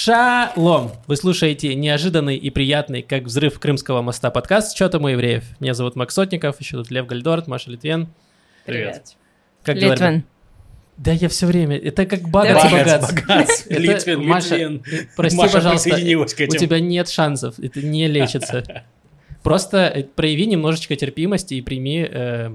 Шалом! Вы слушаете неожиданный и приятный, как взрыв Крымского моста подкаст «Что там у евреев?». Меня зовут Макс Сотников, еще тут Лев Гальдорт, Маша Литвен. Привет. Как Литвин. говорят? Да я все время, это как багац и Багац, багац. багац. Это- Литвин, Маша, Литвин. Прости, Маша пожалуйста, у тебя нет шансов, это не лечится. Просто э, прояви немножечко терпимости и прими э,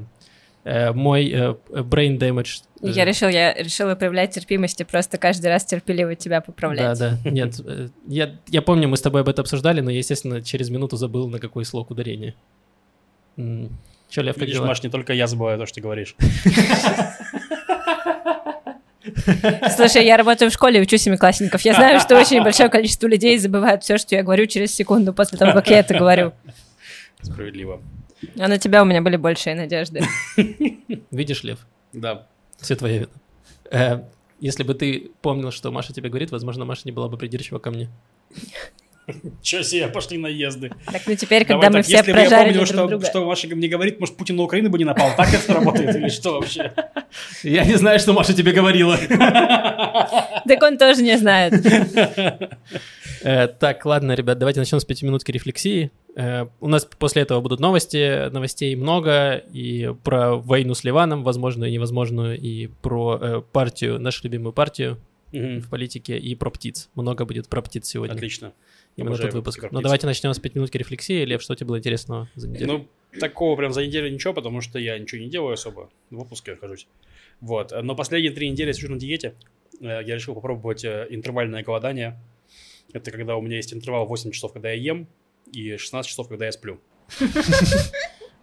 мой э, brain damage. Э, Я решил, я решила проявлять терпимость и просто каждый раз терпеливо тебя поправлять. Да, да, нет, э, я, я помню, мы с тобой об этом обсуждали, но я, естественно, через минуту забыл, на какой слог ударение. М, Чё, Лев, как Видишь, дела? Маш, не только я забываю то, что ты говоришь. Слушай, я работаю в школе, учу семиклассников. Я знаю, что очень большое количество людей забывают все, что я говорю через секунду после того, как я это говорю. Справедливо. А на тебя у меня были большие надежды. Видишь, Лев, Да. все твоя вина. Э, Если бы ты помнил, что Маша тебе говорит, возможно, Маша не была бы придирчива ко мне. Че себе, пошли наезды. Так, ну теперь, когда мы все если бы я прожарили помнил, что Маша мне говорит, может, Путин на Украину бы не напал. Так это работает или что вообще? Я не знаю, что Маша тебе говорила. Так он тоже не знает. Э, Так, ладно, ребят, давайте начнем с пятиминутки рефлексии. Э, У нас после этого будут новости, новостей много, и про войну с Ливаном, возможную и невозможную, и про э, партию, нашу любимую партию Мгм. в политике, и про птиц. Много будет про птиц сегодня. Отлично. Именно Обожаю тот выпуск. Но давайте начнем с пятиминутки рефлексии. Лев, что тебе было интересного за неделю? Ну, такого прям за неделю ничего, потому что я ничего не делаю особо. В отпуске нахожусь. Вот. Но последние три недели я сижу на диете. Э, Я решил попробовать интервальное голодание. Это когда у меня есть интервал 8 часов, когда я ем, и 16 часов, когда я сплю.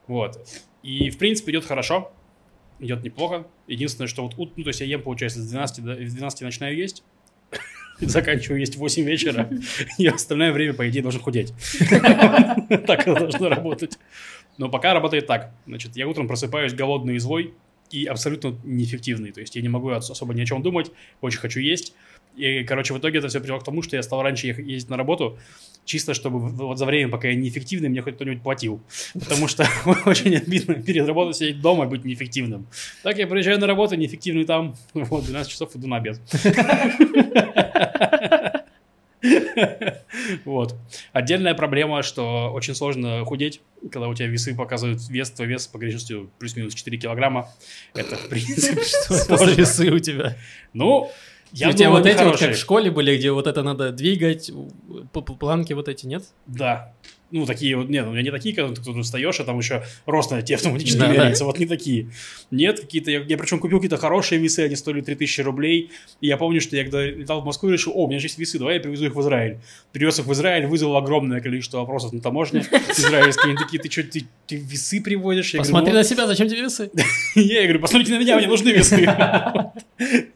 Вот. И, в принципе, идет хорошо. Идет неплохо. Единственное, что вот, ну, то есть я ем, получается, с 12 до с 12 начинаю есть. Заканчиваю есть в 8 вечера. И остальное время, по идее, должен худеть. Так это должно работать. Но пока работает так. Значит, я утром просыпаюсь голодный и злой и абсолютно неэффективный. То есть я не могу ос- особо ни о чем думать, очень хочу есть. И, короче, в итоге это все привело к тому, что я стал раньше ездить на работу, чисто чтобы вот за время, пока я неэффективный, мне хоть кто-нибудь платил. Потому что очень обидно перед работой сидеть дома и быть неэффективным. Так я приезжаю на работу, неэффективный там, вот, 12 часов иду на обед. Вот. Отдельная проблема, что очень сложно худеть, когда у тебя весы показывают вес, твой вес с погрешностью плюс-минус 4 килограмма. Это, в принципе, Что весы у тебя? Ну, я у тебя вот эти вот как хорошие. в школе были, где вот это надо двигать, планки вот эти, нет? Да. Ну, такие вот, нет, у меня не такие, когда ты тут встаешь, а там еще рост на тебе автоматически Да, да. меряется, вот не такие. Нет, какие-то, я, я причем купил какие-то хорошие весы, они стоили 3000 рублей, и я помню, что я когда летал в Москву, решил, о, у меня же есть весы, давай я привезу их в Израиль. Привез их в Израиль, вызвал огромное количество вопросов на таможне израильские, они такие, ты что, ты, ты весы приводишь? Я говорю, Посмотри «Ну, на себя, зачем тебе весы? Я говорю, посмотрите на меня, мне нужны весы.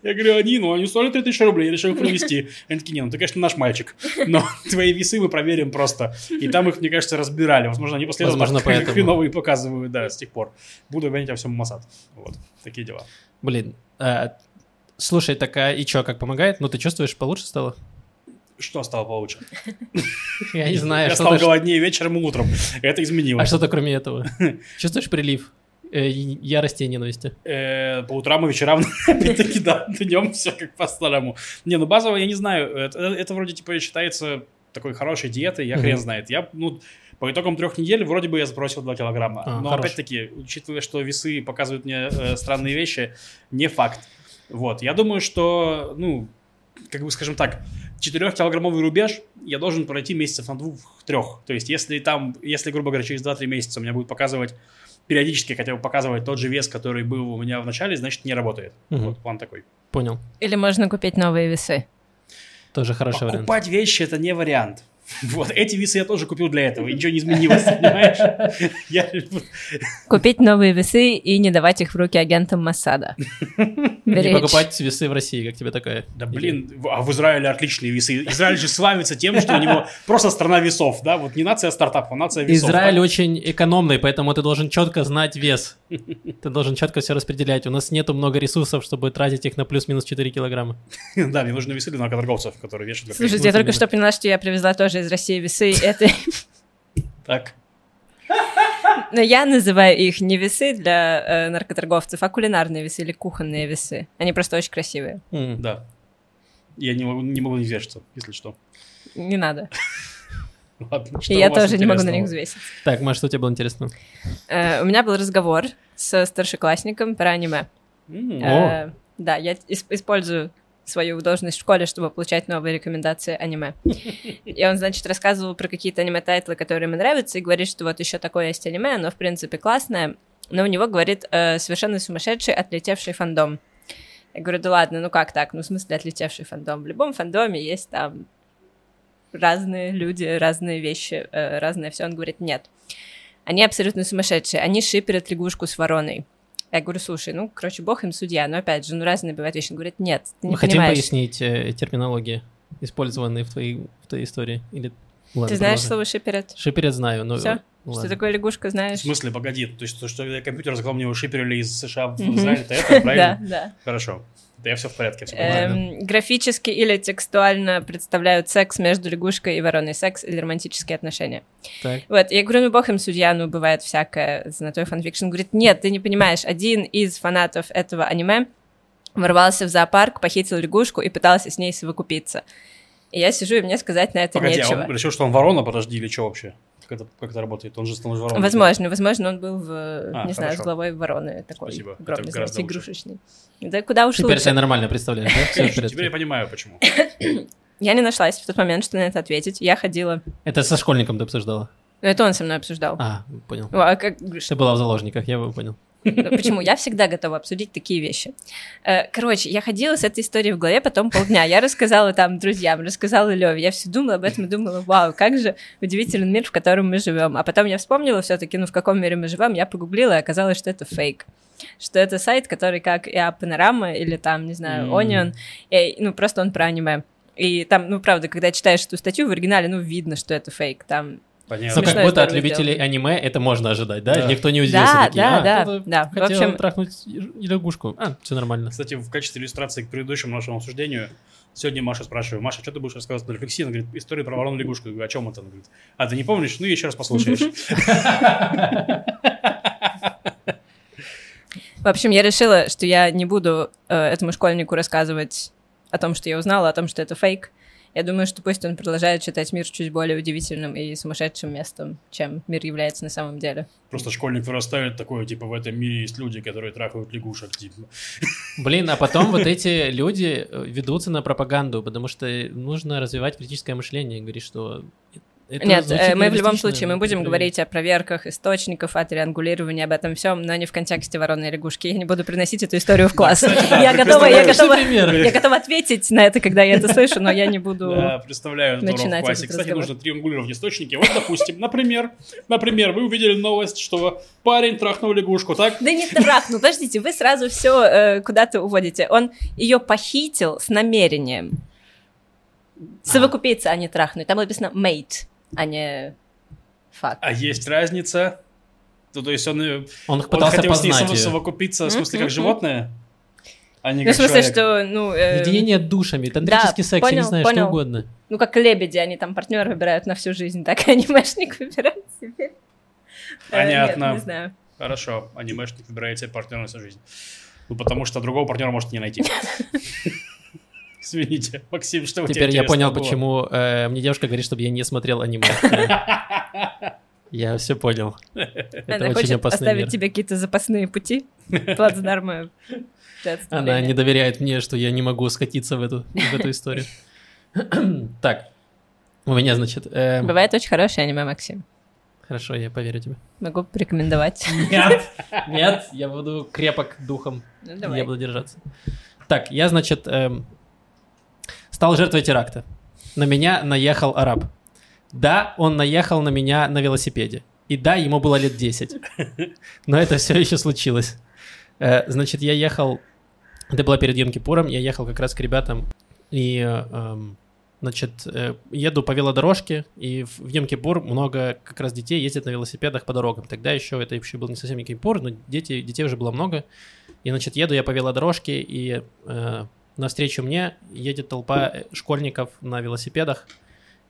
Я говорю, они, ну, они стоили 3000 рублей, я решил их привезти. Они такие, не, ну, ты, конечно, наш мальчик, но твои весы мы проверим просто. И там их, мне кажется, разбирали. Возможно, они после этого Возможно, так поэтому. хреновые показывают, да, с тех пор. Буду гонять о всем Масад. Вот, такие дела. Блин, э, слушай, такая, и чё, как помогает? Ну, ты чувствуешь, получше стало? Что стало получше? Я не знаю, Я что стал голоднее вечером и утром. Это А изменилось. что-то кроме этого? Чувствуешь прилив э, ярости и ненависти? Э, по утрам и вечерам, опять-таки, да, днем все как по-старому. Не, ну базово, я не знаю, это, это вроде типа считается такой хорошей диетой, я хрен знает. Я, ну, по итогам трех недель вроде бы я сбросил 2 килограмма. А, Но хорош. опять-таки, учитывая, что весы показывают мне э, странные вещи, не факт. Вот, я думаю, что, ну, как бы, скажем так, 4-килограммовый рубеж я должен пройти месяцев на двух-трех. То есть, если там, если, грубо говоря, через 2-3 месяца у меня будет показывать периодически хотя бы показывать тот же вес, который был у меня в начале, значит, не работает. Мгм. Вот план такой. Понял. Или можно купить новые весы. Тоже хороший вариант. Покупать вещи это не вариант. Вот эти весы я тоже купил для этого, и ничего не изменилось, понимаешь? Я- Купить новые весы и не давать их в руки агентам Массада. Не покупать весы в России, как тебе такая? Да блин, а в Израиле отличные весы. Израиль же славится тем, что у него просто страна весов, да? Вот не нация стартапов, а нация весов. Израиль да? очень экономный, поэтому ты должен четко знать вес. Ты должен четко все распределять. У нас нету много ресурсов, чтобы тратить их на плюс-минус 4 килограмма. Да, мне нужны весы для наркоторговцев, которые вешают. Слушайте, я только что поняла, что я привезла тоже из России весы. Это... Так. Но я называю их не весы для э, наркоторговцев, а кулинарные весы или кухонные весы. Они просто очень красивые. М. Да. Я не могу не, могу не вешаться, если что. Не надо. Ладно, что И у я тоже не могу на них взвесить. Так, Маш, что тебе было интересно? Э, У меня был разговор со старшеклассником про аниме. М, Э, Да, я ис- использую свою должность в школе, чтобы получать новые рекомендации аниме. И он, значит, рассказывал про какие-то аниме-тайтлы, которые ему нравятся, и говорит, что вот еще такое есть аниме, оно, в принципе, классное, но у него, говорит, э, совершенно сумасшедший отлетевший фандом. Я говорю, да ладно, ну как так? Ну, в смысле, отлетевший фандом? В любом фандоме есть там разные люди, разные вещи, э, разное все. Он говорит, нет. Они абсолютно сумасшедшие. Они шиперят лягушку с вороной. Я говорю, слушай, ну, короче, бог им судья, но опять же, ну, разные бывают вещи. Он говорит, нет, ты не Мы хотим понимаешь. пояснить э, терминологии, использованные в твоей, в твоей истории. Или... Ладно, Ты знаешь продолжай. слово шиперят? Шиперет знаю, но... Всё? ну Что ладно. такое лягушка, В знаешь? смысле, погоди, то есть то, что я компьютер сказал, мне его шиперили из США в. Израиль, это это, Да, правильно? да. Хорошо. Да я все в порядке, все. Эм, графически или текстуально представляют секс между лягушкой и вороной, секс или романтические отношения. Так. Вот, я говорю, ну бог им судья, ну бывает всякое, знатный фанфикшн. Говорит, нет, ты не понимаешь, один из фанатов этого аниме ворвался в зоопарк, похитил лягушку и пытался с ней совокупиться. И я сижу, и мне сказать на это Погоди, а нечего. он решил, что он ворона, подожди, или что вообще? Как это, как это работает? Он же становится вороной. Возможно, возможно, он был в, А, не знаю, с хорошо. главой вороны такой Спасибо, огромный, знаете, игрушечный. Да куда уж Теперь лучше. себя нормально представляешь, да? Теперь я понимаю, почему. Я не нашлась в тот момент, что на это ответить. Я ходила... Это со школьником ты обсуждала? Ну, это он со мной обсуждал. А, понял. А как... Ты была в заложниках, я понял. Ну, Почему? Я всегда готова обсудить такие вещи. Э, Короче, я ходила с этой историей в голове потом полдня. Я рассказала там друзьям, рассказала Леве. Я все думала об этом и думала, вау, как же удивительный мир, в котором мы живем. А потом я вспомнила все-таки, ну, в каком мире мы живем. Я погуглила, и оказалось, что это фейк. Что это сайт, который как и Панорама или там, не знаю. Onion, и, ну, просто он про аниме. И там, ну, правда, когда читаешь эту статью в оригинале, ну, видно, что это фейк. Там Ну, Понятно. как Смешная будто от любителей сделана. аниме это можно ожидать, да? Да. Никто не удивился. Да, такие, да, «А, да, да. В Хотел общем- трахнуть и- лягушку. А, все нормально. Кстати, в качестве иллюстрации к предыдущему нашему обсуждению, сегодня Маша спрашиваю, Маша, что ты будешь рассказывать на рефлексии? Она говорит, история про ворону лягушку. Я говорю, о чем это? Она говорит, а ты не помнишь? Ну, еще раз послушаешь. В общем, я решила, что я не буду э, этому школьнику рассказывать о том, что я узнала, о том, что это фейк. Я думаю, что пусть он продолжает считать мир чуть более удивительным и сумасшедшим местом, чем мир является на самом деле. Просто школьник вырастает такой, типа, в этом мире есть люди, которые трахают лягушек, типа. Блин, а потом вот эти люди э, ведутся на пропаганду, потому что нужно развивать критическое мышление. Говорит, что это Нет, э, мы в любом случае мы будем говорить о проверках источников, о триангулировании, об этом всем, но не в контексте вороны и лягушки. Я не буду приносить эту историю в класс. Я готова, я готова, я готова ответить на это, когда я это слышу, но я не буду. Представляю в начинать классе. Кстати, нужно триангулировать источники. Вот, допустим, например, например, вы увидели новость, что парень трахнул лягушку, так? Да не трахнул, подождите, вы сразу все куда-то уводите. Он ее похитил с намерением. Совокупиться, а не трахнуть. Там написано mate, а не fuck. А есть разница? Ну, то есть он, э, Он он пытался хотел с ней познать само- её. совокупиться, в смысле, как животное? А не Ну, в как смысле, человек. что, ну... э, Единение душами, тантрический да, секс, я не понял, знаю, понял. что угодно. Ну, как лебеди, они там партнера выбирают на всю жизнь, так и анимешник выбирает себе. Э, Понятно. Нет, не знаю. Хорошо, анимешник выбирает себе партнера на всю жизнь. Ну, потому что другого партнера может не найти. Извините, Максим, что у тебя Теперь я понял, было? почему э, мне девушка говорит, чтобы я не смотрел аниме. Я все понял. Это Она очень хочет оставить тебе какие-то запасные пути, плацдармы. Она не доверяет мне, что я не могу скатиться в эту, в эту историю. Так, у меня, значит... эм, Бывает очень хорошее аниме, Максим. Хорошо, я поверю тебе. Могу порекомендовать. Нет, нет, я буду крепок духом. Ну, давай. Я буду держаться. Так, я, значит, эм, стал жертвой теракта. На меня наехал араб. Да, он наехал на меня на велосипеде. И да, ему было лет 10. Но это все еще случилось. Э, значит, я ехал... Это было перед Йом-Кипуром. Я ехал как раз к ребятам. И, эм, значит, э, еду по велодорожке. И в в Йом-Кипур много как раз детей ездят на велосипедах по дорогам. Тогда еще это еще был не совсем Йом-Кипур, но дети, детей уже было много. И, значит, еду я по велодорожке, и э, навстречу мне едет толпа школьников на велосипедах.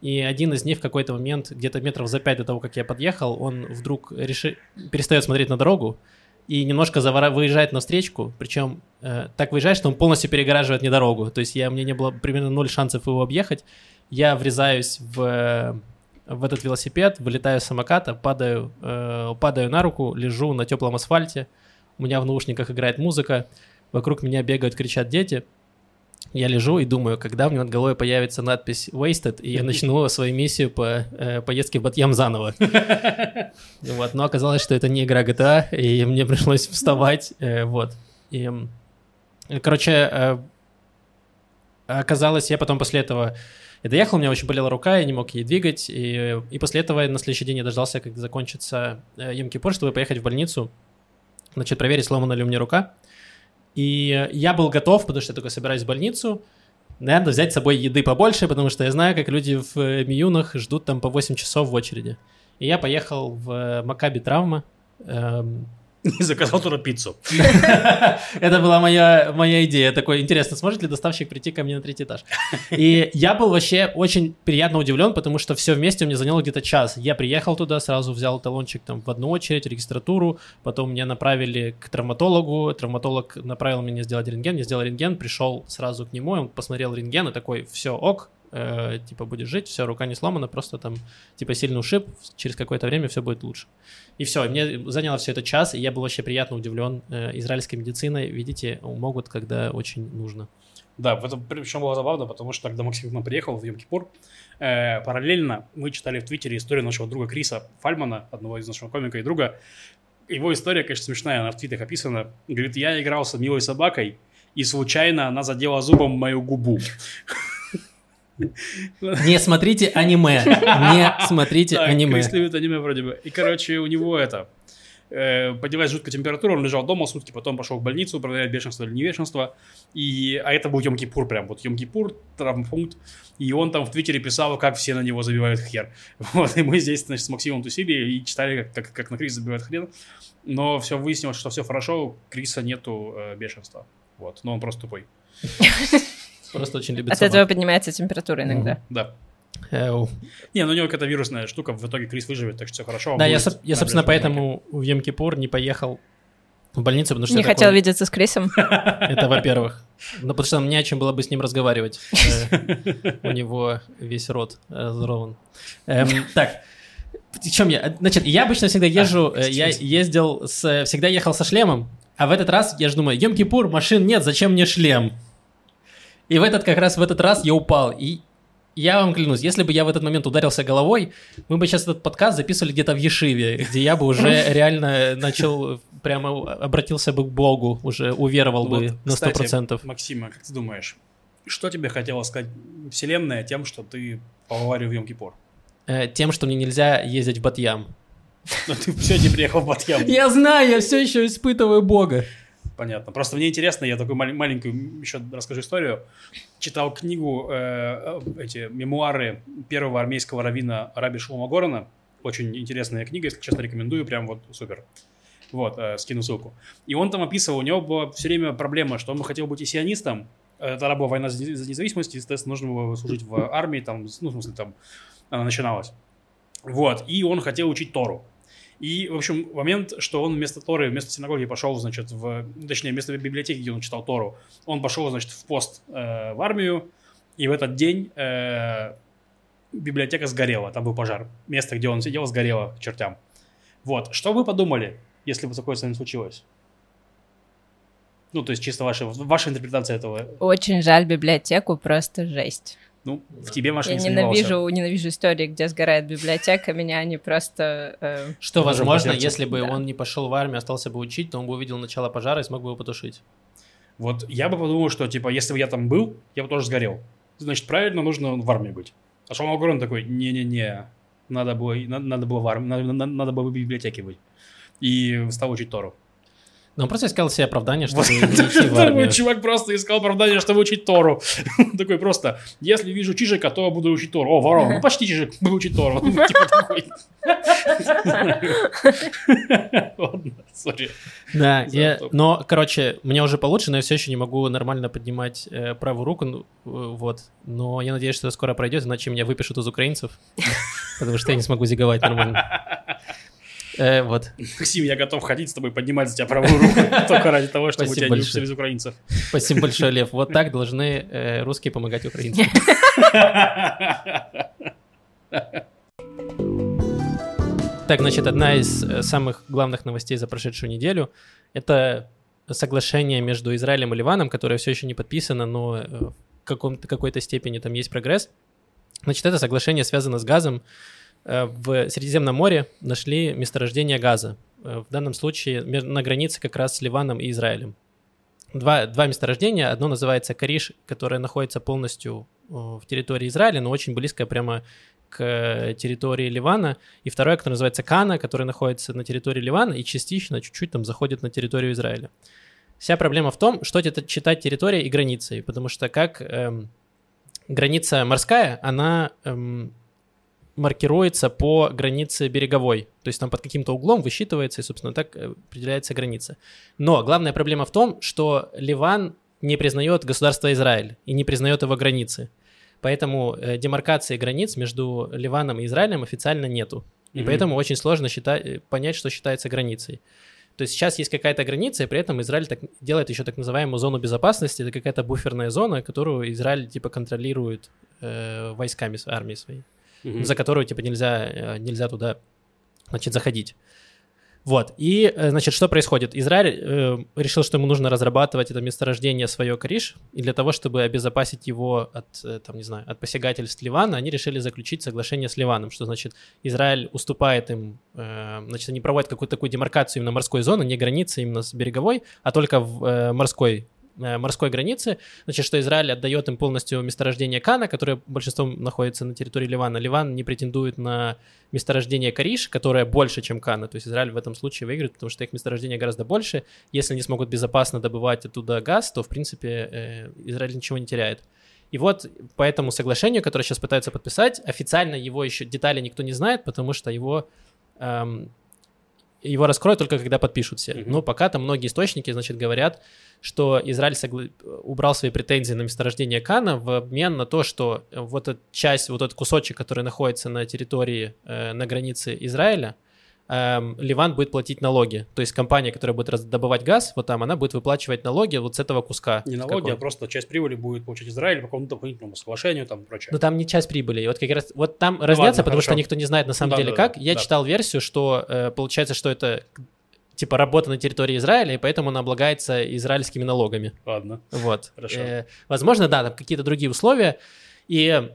И один из них в какой-то момент, где-то метров за пять до того, как я подъехал, он вдруг реши... перестает смотреть на дорогу и немножко завора... выезжает на встречку, причем э, так выезжает, что он полностью перегораживает мне дорогу. То есть я, меня не было примерно ноль шансов его объехать. Я врезаюсь в, в этот велосипед, вылетаю с самоката, падаю, э, падаю на руку, лежу на теплом асфальте. У меня в наушниках играет музыка, вокруг меня бегают, кричат дети. Я лежу и думаю, когда у меня над головой появится надпись «Wasted», и я начну свою миссию по э, поездке в Батьям заново. Вот, но оказалось, что это не игра GTA, и мне пришлось вставать, э, вот. И, короче, э, оказалось, я потом после этого я доехал, у меня очень болела рука, я не мог ей двигать, и, и после этого на следующий день я дождался, когда закончится э, Йом-Кипур, чтобы поехать в больницу, значит, проверить, сломана ли у меня рука. И я был готов, потому что я только собираюсь в больницу, надо взять с собой еды побольше, потому что я знаю, как люди в э, Миюнах ждут там по 8 часов в очереди. И я поехал в э, Макаби Травма, эм, И заказал туда пиццу. Это была моя, моя идея. Такой, интересно, сможет ли доставщик прийти ко мне на третий этаж? И я был вообще очень приятно удивлен, потому что все вместе мне заняло где-то час. Я приехал туда, сразу взял талончик там в одну очередь, регистратуру, потом меня направили к травматологу, травматолог направил меня сделать рентген, я сделал рентген, пришел сразу к нему, он посмотрел рентген и такой, все, ок, э, типа будешь жить, все, рука не сломана, просто там типа сильный ушиб, через какое-то время все будет лучше. И все, мне заняло все это час, и я был вообще приятно удивлен э, израильской медициной. Видите, могут, когда очень нужно. Да, в этом причем было забавно, потому что когда Максим к нам приехал в Йом-Кипур, э, параллельно мы читали в Твиттере историю нашего друга Криса Фальмана, одного из нашего комика и друга. Его история, конечно, смешная, она в твитах описана. Говорит, я играл с милой собакой, и случайно она задела зубом мою губу. Не смотрите аниме. Не смотрите Так, аниме. Крис любит аниме вроде бы. И, короче, у него это... э, Поднялась жуткая температура, он лежал дома сутки, потом пошел в больницу проверять бешенство или не бешенство. И, а это был Йом-Кипур прям, вот Йом-Кипур, травмпункт. И он там в Твиттере писал, как все на него забивают хер. Вот, и мы здесь, значит, с Максимом тусили и читали, как, как, как на Криса забивают хрен. Но все выяснилось, что все хорошо, у Криса нету э, бешенства. Вот, но он просто тупой. Просто очень любит От собак. этого поднимается температура иногда. Да. Эу. Не, ну у него какая-то вирусная штука, в итоге Крис выживет, так что все хорошо. он Да, я, соб- я, собственно, поэтому в Йом-Кипур не поехал в больницу, потому что Не я хотел такой- видеться с Крисом. Это, во-первых. Ну, потому что мне о чем было бы с ним разговаривать. Э, У него весь рот э, взорван. Эм, Так, в чем я? Значит, я обычно всегда езжу, э, я ездил. Всегда ехал со шлемом, а в этот раз я же думаю, Йом-Кипур, машин нет, зачем мне шлем? И в этот, как раз в этот раз я упал. И я вам клянусь, если бы я в этот момент ударился головой, мы бы сейчас этот подкаст записывали где-то в Ешиве, где я бы уже реально начал, прямо обратился бы к Богу, уже уверовал бы Вот, на сто кстати, процентов. Максима, как ты думаешь, что тебе хотела сказать Вселенная тем, что ты поварил в Йом-Кипур? Э, Тем, что мне нельзя ездить в Батьям. Но ты сегодня приехал в Батьям. Я знаю, я все еще испытываю Бога. Понятно. Просто мне интересно, я такую маль- маленькую еще расскажу историю. Читал книгу, э, э, эти мемуары первого армейского раввина Раби Шлома Горана. Очень интересная книга, если честно, рекомендую, прям вот супер. Вот, э, скину ссылку. И он там описывал, у него была все время проблема, что он хотел быть и сионистом. Тогда была война за за независимость, естественно, нужно было служить в армии, там, ну, в смысле, там, она начиналась. Вот, и он хотел учить Тору. И, в общем, момент, что он вместо Торы, вместо синагоги пошел, значит, в... Точнее, вместо библиотеки, где он читал Тору, он пошел, значит, в пост э, в армию, и в этот день э, библиотека сгорела, там был пожар. Место, где он сидел, сгорело к чертям. Вот, что вы подумали, если бы такое с вами случилось? Ну, то есть чисто ваша, ваша интерпретация этого. Очень жаль библиотеку, просто жесть. Ну, в тебе, Маша, Я не сомневался. ненавижу, ненавижу истории, где сгорает библиотека, меня они просто... э, Что, возможно, если бы Да. он не пошел в армию, остался бы учить, то он бы увидел начало пожара и смог бы его потушить. Вот я бы подумал, что, типа, если бы я там был, я бы тоже сгорел. Значит, правильно, нужно в армии быть. А Шон Горн такой, не-не-не, надо было, надо, надо было в армии, надо, надо, надо было в библиотеке быть. И стал учить Тору. Но он просто искал себе оправдание, чтобы не идти в армию. Чувак просто искал оправдание, чтобы учить Тору. Такой просто, если вижу чижика, то буду учить Тору. О, ворон, ну почти чижик, буду учить Тору. Типа такой. Да, но, короче, мне уже получше, но я все еще не могу нормально поднимать э, правую руку, ну, э, вот. Но я надеюсь, что это скоро пройдет, иначе меня выпишут из украинцев, потому что я не смогу зиговать нормально. Э, вот. Максим, я готов ходить с тобой, поднимать за тебя правую руку, только ради того, чтобы у Спасибо тебя не большое. выпустили из украинцев. Спасибо большое, Лев. Вот так должны э, русские помогать украинцам. Так, значит, одна из э, самых главных новостей за прошедшую неделю — это соглашение между Израилем и Ливаном, которое все еще не подписано, но э, в каком-то, какой-то степени там есть прогресс. Значит, это соглашение связано с газом. Э, В Средиземном море нашли месторождение газа. Э, В данном случае на границе как раз с Ливаном и Израилем. Два, два месторождения. Одно называется Кариш, которое находится полностью в территории Израиля, но очень близко прямо к территории Ливана. И второе, которое называется Кана, которое находится на территории Ливана и частично, чуть-чуть там заходит на территорию Израиля. Вся проблема в том, что это читать территория и границей, потому что как эм, граница морская, она эм, маркируется по границе береговой. То есть там под каким-то углом высчитывается, и, собственно, так э, определяется граница. Но главная проблема в том, что Ливан не признает государство Израиль и не признает его границы. Поэтому э, демаркации границ между Ливаном и Израилем официально нету. И Мгм. поэтому очень сложно считать, э, понять, что считается границей. То есть сейчас есть какая-то граница, и при этом Израиль так, делает еще так называемую зону безопасности. Это какая-то буферная зона, которую Израиль типа контролирует э, войсками армии своей Мгм. за которую, типа, нельзя, э, нельзя туда, значит, заходить. Вот, и, э, значит, что происходит? Израиль э, решил, что ему нужно разрабатывать это месторождение свое Кариш, и для того, чтобы обезопасить его от, э, там, не знаю, от посягательств Ливана, они решили заключить соглашение с Ливаном, что, значит, Израиль уступает им, э, значит, они проводят какую-то такую демаркацию именно морской зоны, не границы именно с береговой, а только в э, морской морской границы, значит, что Израиль отдает им полностью месторождение Кана, которое большинством находится на территории Ливана. Ливан не претендует на месторождение Кариш, которое больше, чем Кана. То есть Израиль в этом случае выиграет, потому что их месторождение гораздо больше. Если они смогут безопасно добывать оттуда газ, то, в принципе, э, Израиль ничего не теряет. И вот по этому соглашению, которое сейчас пытаются подписать, официально его еще детали никто не знает, потому что его эм, его раскроют только когда подпишут все. Мгм. Но пока там многие источники, значит, говорят, что Израиль согла- убрал свои претензии на месторождение Кана в обмен на то, что вот эта часть, вот этот кусочек, который находится на территории, э, на границе Израиля, эм, Ливан будет платить налоги. То есть компания, которая будет добывать газ, вот там, она будет выплачивать налоги вот с этого куска. Не налоги, а просто часть прибыли будет получить Израиль по какому-то дополнительному соглашению там и прочее. Ну там не часть прибыли. И вот как раз вот там разнятся, ладно, потому что хорошо. никто не знает на самом Да, деле да, как. да, Я да. читал версию, что э, получается, что это типа работа на территории Израиля, и поэтому она облагается израильскими налогами. Ладно. Вот. Хорошо. Э, возможно, да, там какие-то другие условия. И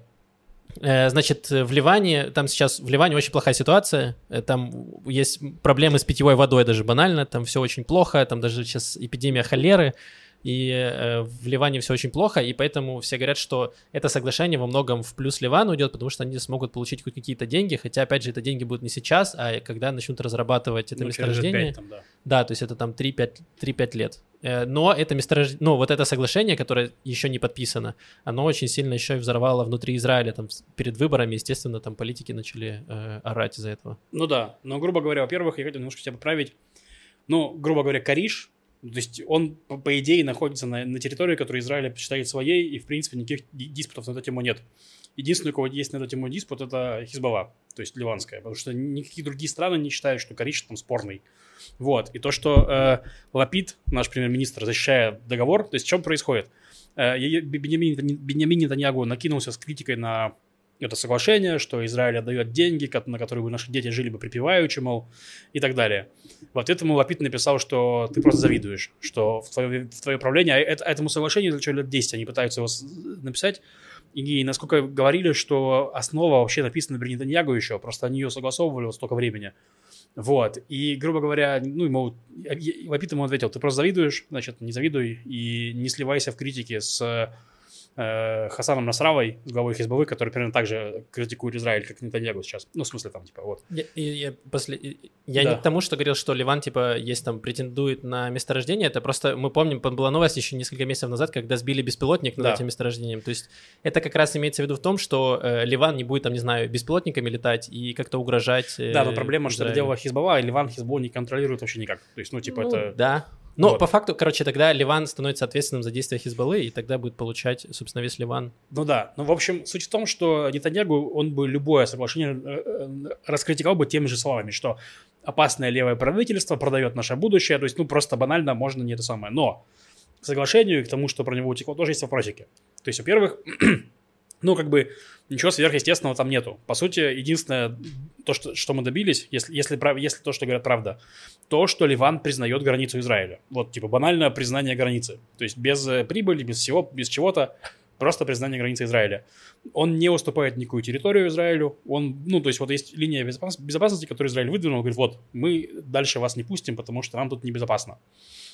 Значит, в Ливане, там сейчас, в Ливане очень плохая ситуация, Э, там есть проблемы с питьевой водой даже банально, там все очень плохо, там даже сейчас эпидемия холеры, и э, в Ливане все очень плохо, и поэтому все говорят, что это соглашение во многом в плюс Ливану идет, потому что они смогут получить хоть какие-то деньги, хотя, опять же, это деньги будут не сейчас, а когда начнут разрабатывать это Ну, месторождение. пять там, да. Да, то есть это там 3-5, 3-5 лет. Э, Но это месторождение, ну вот это соглашение, которое еще не подписано, оно очень сильно еще и взорвало внутри Израиля. Там перед выборами, естественно, там политики начали э, орать из-за этого. Ну да, но, грубо говоря, во-первых, я хотел немножко тебя поправить. Ну, грубо говоря, Кариш, то есть он, по, по идее, находится на, на территории, которую Израиль считает своей, и, в принципе, никаких ди- диспутов на эту тему нет. Единственный, у кого есть на эту тему диспут, это Хизбалла, то есть ливанская, потому что никакие другие страны не считают, что Кариш там спорный. Вот, и то, что э, Лапид, наш премьер-министр, защищая договор, то есть чем происходит? Э, Беньямин, Беньямин Нетаньягу накинулся с критикой на это соглашение, что Израиль отдает деньги, на которые бы наши дети жили бы припеваючи, мол, и так далее. В ответ ему Лапид написал, что ты просто завидуешь, что в твое, в твое правление, а это- этому соглашению за лет 10 они пытаются его написать, и насколько говорили, что основа вообще написана при Нетаньягу еще, просто они ее согласовывали вот столько времени. Вот, и, грубо говоря, ну, ему, Лапид ему ответил, ты просто завидуешь, значит, не завидуй и не сливайся в критике с э, Хасаном Насравой, главой Хизбаллы, который примерно так же критикует Израиль, как Нетаньягу сейчас. Ну, в смысле, там, типа, вот. Я, и- я после- и- я Да. не к тому, что говорил, что Ливан, типа, есть там, претендует на месторождение. Это просто, мы помним, была новость еще несколько месяцев назад, когда сбили беспилотник над Да. этим месторождением. То есть это как раз имеется в виду в том, что э, Ливан не будет, там, не знаю, беспилотниками летать и как-то угрожать э, Да, но проблема, что это Израилю. делала Хизбалла, а Ливан Хизбаллу не контролирует вообще никак. То есть, ну, типа, Ну, это... Да. Но Вот. по факту, короче, тогда Ливан становится ответственным за действия Хизбаллы, и тогда будет получать, собственно, весь Ливан. Ну да, ну в общем, суть в том, что Нетаньягу, он бы любое соглашение э, э, раскритиковал бы теми же словами, что опасное левое правительство продает наше будущее, то есть, ну, просто банально можно не это самое. Но к соглашению и к тому, что про него утекло, тоже есть вопросики. То есть, во-первых, ну, как бы, ничего сверхъестественного там нету. По сути, единственное, то, что, что мы добились, если, если, если то, что говорят правда, то, что Ливан признает границу Израиля. Вот, типа, банальное признание границы. То есть, без э, прибыли, без всего, без чего-то, просто признание границы Израиля. Он не уступает никакую территорию Израилю. Он, ну, то есть, вот есть линия безопас- безопасности, которую Израиль выдвинул, говорит, вот, мы дальше вас не пустим, потому что нам тут небезопасно.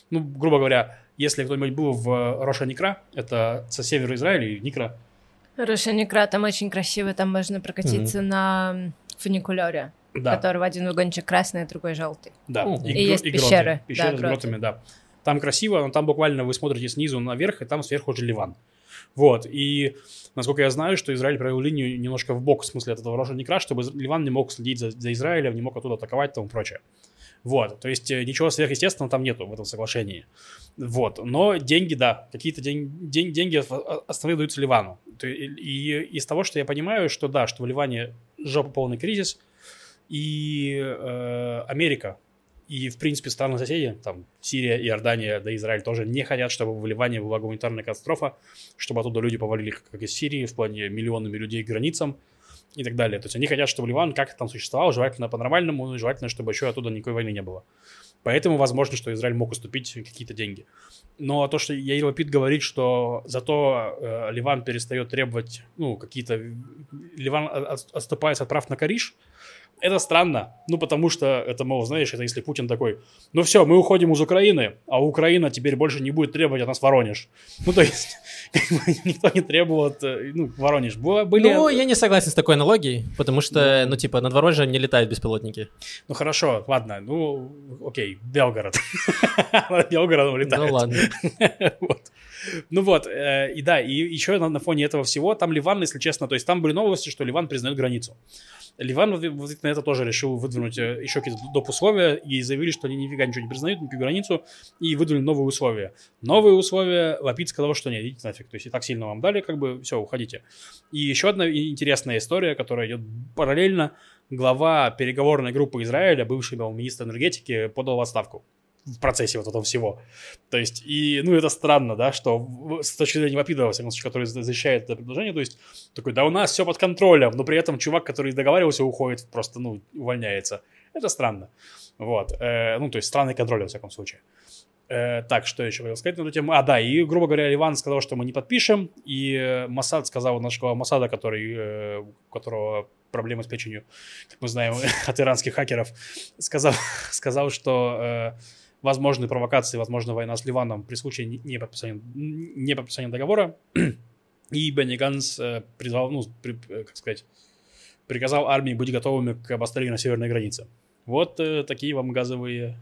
Ну, грубо говоря, если кто-нибудь был в Роша Никра, это со севера Израиля Никра, Рошаникра, там очень красиво, там можно прокатиться на фуникулере, да, которого один вагончик красный, а другой желтый. Да, О. И гро- есть гроты. пещеры, Пещеры да, с гроты. гротами, да. Там красиво, но там буквально вы смотрите снизу наверх, и там сверху уже Ливан. Вот, и насколько я знаю, что Израиль провел линию немножко в бок, в смысле от этого Никра, чтобы Ливан не мог следить за, за Израилем, не мог оттуда атаковать и тому прочее. Вот, то есть э, ничего сверхъестественного там нету в этом соглашении. Вот, но деньги, да, какие-то день, день- деньги о- основные даются Ливану. И, и из того, что я понимаю, что да, что в Ливане жопа полный кризис, и э, Америка, и, в принципе, страны-соседи, там, Сирия, Иордания, да Израиль тоже не хотят, чтобы в Ливане была гуманитарная катастрофа, чтобы оттуда люди повалили, как из Сирии, в плане миллионами людей к границам и так далее. То есть они хотят, чтобы Ливан как-то там существовал, желательно по-нормальному, ну и желательно, чтобы еще оттуда никакой войны не было. Поэтому возможно, что Израиль мог уступить какие-то деньги. Но то, что Яир Лапид говорит, что зато э, Ливан перестает требовать, ну, какие-то... Ливан от- от- отступает от прав на Кариш, это странно, ну, потому что это, мол, знаешь, это если Путин такой, ну все, мы уходим из Украины, а Украина теперь больше не будет требовать от нас Воронеж. Ну, то есть, никто не требовал от, э, ну, Воронеж. Были... Ну, я не согласен с такой аналогией, потому что, ну, типа, над Воронежем не летают беспилотники. Ну, хорошо, ладно, ну, окей, Белгород. Над Белгородом летает. Ну, ладно. Вот. Ну вот, э, и да, и еще на, фоне этого всего, там Ливан, если честно, то есть там были новости, что Ливан признает границу. Ливан вот, вот на это тоже решил выдвинуть э, еще какие-то доп. условия и заявили, что они нифига ничего не признают, никакую границу, и выдвинули новые условия. Новые условия, Лапид сказал, что не, идите нафиг, то есть и так сильно вам дали, как бы, все, уходите. И еще одна интересная история, которая идет параллельно, глава переговорной группы Израиля, бывший министр энергетики, подал в отставку в процессе вот этого всего. То есть, и, ну, это странно, да, что с точки зрения Вапидова, во всяком случае, который за- защищает это предложение, то есть, такой, да у нас все под контролем, но при этом чувак, который договаривался, уходит, просто, ну, увольняется. Это странно. Вот. Э, ну, то есть, странный контроль, во всяком случае. Э, так, что еще хотел сказать на эту тему? А, да, и, грубо говоря, Ливан сказал, что мы не подпишем, и э, Масад сказал, наш глава Масада, который, э, у которого проблемы с печенью, как мы знаем, от иранских хакеров, сказал, сказал что э, возможны провокации, возможно, война с Ливаном при случае не- не подписания, не подписания договора. И Бенни Ганс э, призвал, ну, при- э, как сказать, приказал армии быть готовыми к обострению на северной границе. Вот э, такие вам газовые...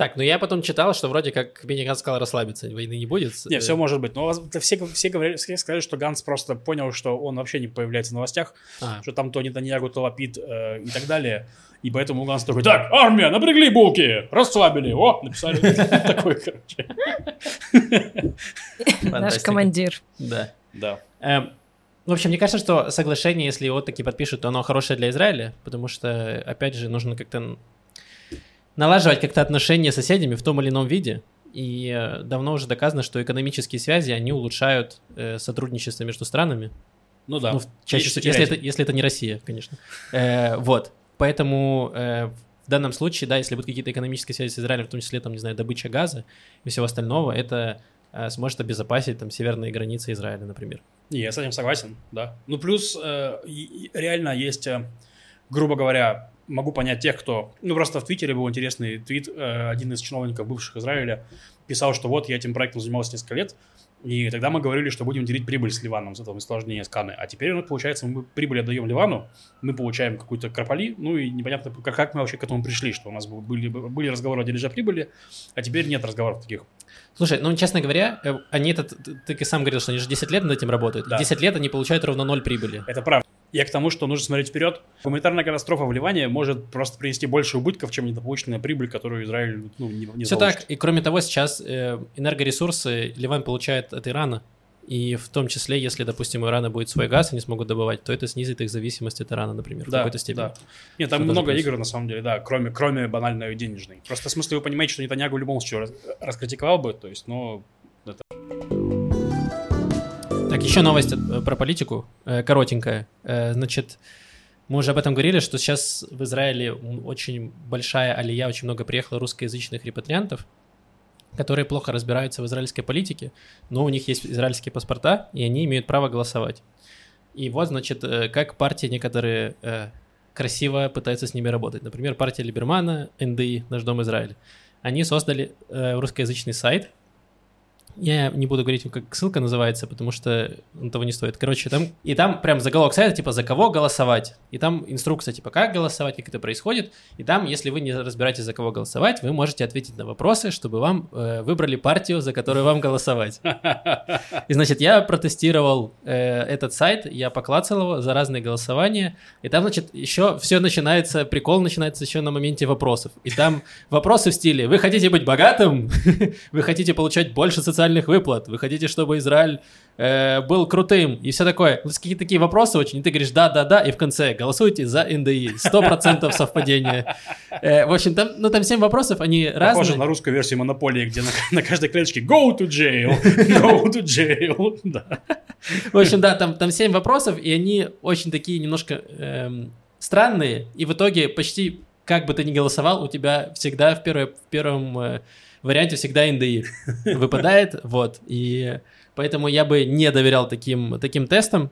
Так, ну я потом читал, что вроде как Бенни сказал расслабиться, войны не будет. Не, Э, все может быть. Но все, все, говорили, все сказали, что Ганс просто понял, что он вообще не появляется в новостях, а, что там Тони Таньягу, то Лапид э, и так далее. И поэтому Ганс такой, так, армия, напрягли булки, расслабили, о, написали. Такой, короче. Наш командир. Да. Да. Эм, в общем, мне кажется, что соглашение, если его таки подпишут, то оно хорошее для Израиля, потому что, опять же, нужно как-то налаживать как-то отношения с соседями в том или ином виде. И э, давно уже доказано, что экономические связи, они улучшают э, сотрудничество между странами. Ну да. Ну, чаще всего, если это, если это не Россия, конечно. Э, вот. Поэтому э, в данном случае, да, если будут какие-то экономические связи с Израилем, в том числе, там, не знаю, добыча газа и всего остального, это э, сможет обезопасить там северные границы Израиля, например. Я с этим согласен, да. Ну, плюс э, реально есть, э, грубо говоря, могу понять тех, кто... Ну, просто в Твиттере был интересный твит, э, один из чиновников бывших Израиля писал, что вот я этим проектом занимался несколько лет, и тогда мы говорили, что будем делить прибыль с Ливаном, с этого месторождения сканы. А теперь, ну, получается, мы прибыль отдаем Ливану, мы получаем какую-то крополи, ну, и непонятно, как, как мы вообще к этому пришли, что у нас был- были, были разговоры о дележе прибыли, а теперь нет разговоров таких. Слушай, ну, честно говоря, э, они это, ты, сам говорил, что они же 10 лет над этим работают. Да. 10 лет они получают ровно ноль прибыли. Это правда. Я к тому, что нужно смотреть вперед. Гуманитарная катастрофа в Ливане может просто принести больше убытков, чем недополученная прибыль, которую Израиль ну, не, не Все получит. так. И кроме того, сейчас э, энергоресурсы Ливан получает от Ирана. И в том числе, если, допустим, у Ирана будет свой газ, они смогут добывать, то это снизит их зависимость от Ирана, например, в Да, какой-то степени. да. Нет, там Что много игр, на самом деле, да, кроме, кроме банальной денежной. Просто в смысле вы понимаете, что Нетаньягу в любом случае раскритиковал бы, то есть, ну, Так, еще новость э, про политику, э, коротенькая. Э, Значит, мы уже об этом говорили, что сейчас в Израиле очень большая алия, очень много приехало русскоязычных репатриантов, которые плохо разбираются в израильской политике, но у них есть израильские паспорта, и они имеют право голосовать. И вот, значит, как партии некоторые красиво пытаются с ними работать. Например, партия Либермана, НДИ, Наш Дом Израиль. Они создали русскоязычный сайт, я не буду говорить, как ссылка называется, потому что он того не стоит. Короче, там... И там прям заголовок сайта, типа, за кого голосовать. И там инструкция, типа, как голосовать, как это происходит. И там, если вы не разбираетесь, за кого голосовать, вы можете ответить на вопросы, чтобы вам э, выбрали партию, за которую вам голосовать. И, значит, я протестировал э, этот сайт, я поклацал его за разные голосования. И там, значит, еще все начинается, прикол начинается еще на моменте вопросов. И там вопросы в стиле, вы хотите быть богатым? Вы хотите получать больше социальных выплат? Вы хотите, чтобы Израиль э, был крутым? И все такое. Есть какие-то такие вопросы очень. И ты говоришь, да-да-да, и в конце голосуйте за НДИ. Сто процентов совпадение. Э, в общем, там, ну, там 7 вопросов, они разные. похоже на русскую версию Монополии, где на, на каждой клеточке go to jail, go to jail, да. В общем, да, там, там 7 вопросов, и они очень такие немножко эм, странные, и в итоге почти как бы ты ни голосовал, у тебя всегда в, первой- в первом э, варианте всегда НДИ выпадает, вот, и поэтому я бы не доверял таким, таким тестам.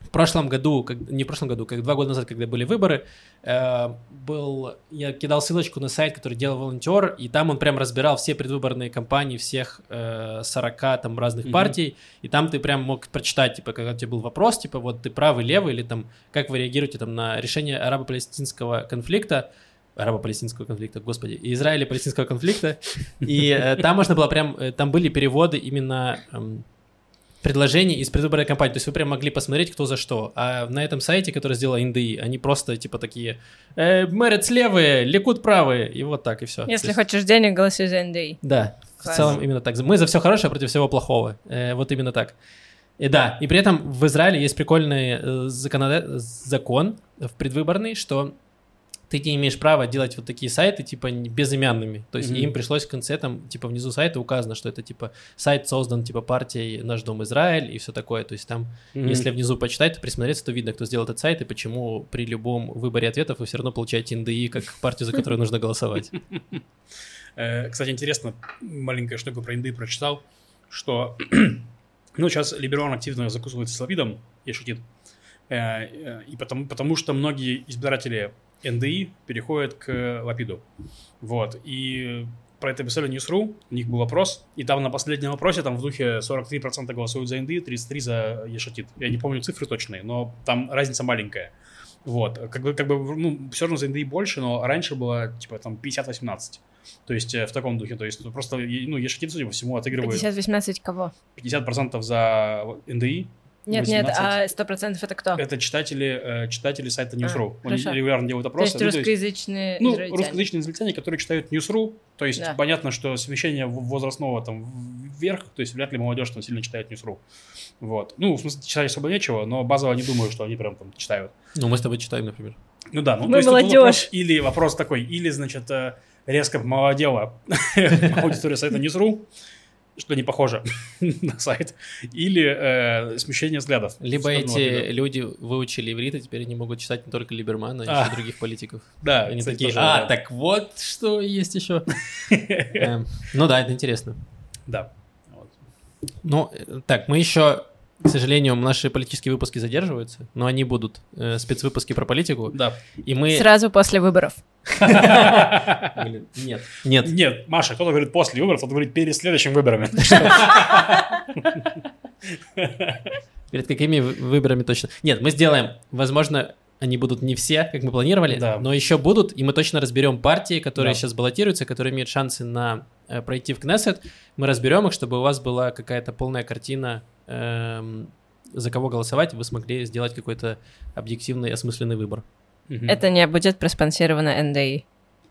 В прошлом году, как, не в прошлом году, как два года назад, когда были выборы, э, был, я кидал ссылочку на сайт, который делал волонтер, и там он прям разбирал все предвыборные кампании всех э, 40 там разных Мгм. партий, и там ты прям мог прочитать, типа, когда у тебя был вопрос, типа, вот ты правый, левый, или там, как вы реагируете там на решение арабо-палестинского конфликта, арабо-палестинского конфликта, господи, и Израиля-палестинского конфликта, и э, там можно было прям, э, там были переводы именно эм, предложений из предвыборной кампании, то есть вы прям могли посмотреть, кто за что, а на этом сайте, который сделал НДИ, они просто, типа, такие, э, Мэрец левые, Ликут правые, и вот так, и все. Если хочешь денег, голосуй за НДИ. Да, в целом именно так. Мы за все хорошее против всего плохого. Э, вот именно так. И да, и при этом в Израиле есть прикольный э, закон в предвыборный, что ты не имеешь права делать вот такие сайты, типа, безымянными. То есть Мгм. им пришлось в конце, там, типа, внизу сайта указано, что это, типа, сайт создан, типа, партией «Наш Дом Израиль» и все такое. То есть там, если внизу почитать, то присмотреться, то видно, кто сделал этот сайт и почему при любом выборе ответов вы все равно получаете НДИ как партию, за которую нужно голосовать. Э, Кстати, интересно, маленькая штука про инды прочитал, что, ну, сейчас Либерон активно закусывается с Лавидом и шутит, Э, э, и потому, потому что многие избиратели НДИ переходят к Лапиду. Вот, и про это писали News.ru, у них был вопрос, и там на последнем вопросе, там в духе 43% голосуют за НДИ, 33% за Ешатит. Я не помню цифры точные, но там разница маленькая. Вот, как бы, как бы, ну, все равно за НДИ больше, но раньше было, типа, там, 50-18. То есть э, в таком духе, то есть просто, ну, Ешатит, судя по всему, отыгрывает 50-18 кого? 50% за НДИ. Нет, нет, 18. а 100% это кто? Это читатели, э, читатели сайта А, News.ru. Они хорошо. регулярно делают опросы. Ну, то есть- русскоязычные ну, израильтяне. русскоязычные израильтяне, которые читают News.ru, то есть Да. понятно, что смещение в- возрастного там вверх, то есть вряд ли молодежь там сильно читает News.ru. Вот. Ну, в смысле, читать особо нечего, но базово не думаю, что они прям там читают. Ну, мы с тобой читаем, например. Ну да, ну Мы то есть молодежь. вопрос- или вопрос такой, или, значит, э, резко помолодела аудитория сайта News.ru, что не похоже на сайт, или э, смещение взглядов. Либо эти Лапида. люди выучили иврит, и теперь они могут читать не только Либермана, а А. еще других политиков. Да, Они кстати, такие, тоже а, вариант. так вот, что есть еще. Эм, Ну да, это интересно. Да. Вот. Ну, э, так, мы еще, к сожалению, наши политические выпуски задерживаются, но они будут, э, спецвыпуски про политику, Да. и мы... Сразу после выборов. Нет, нет, Нет, Маша, кто-то говорит после выборов, кто-то говорит перед следующими выборами. перед какими вы- выборами точно. Нет, мы сделаем, возможно, они будут не все, как мы планировали, Да. но еще будут, и мы точно разберем партии, которые Да. сейчас баллотируются, которые имеют шансы на э, пройти в Кнессет. Мы разберем их, чтобы у вас была какая-то полная картина, эм, за кого голосовать, и вы смогли сделать какой-то объективный, осмысленный выбор. Это не будет проспонсировано НДИ.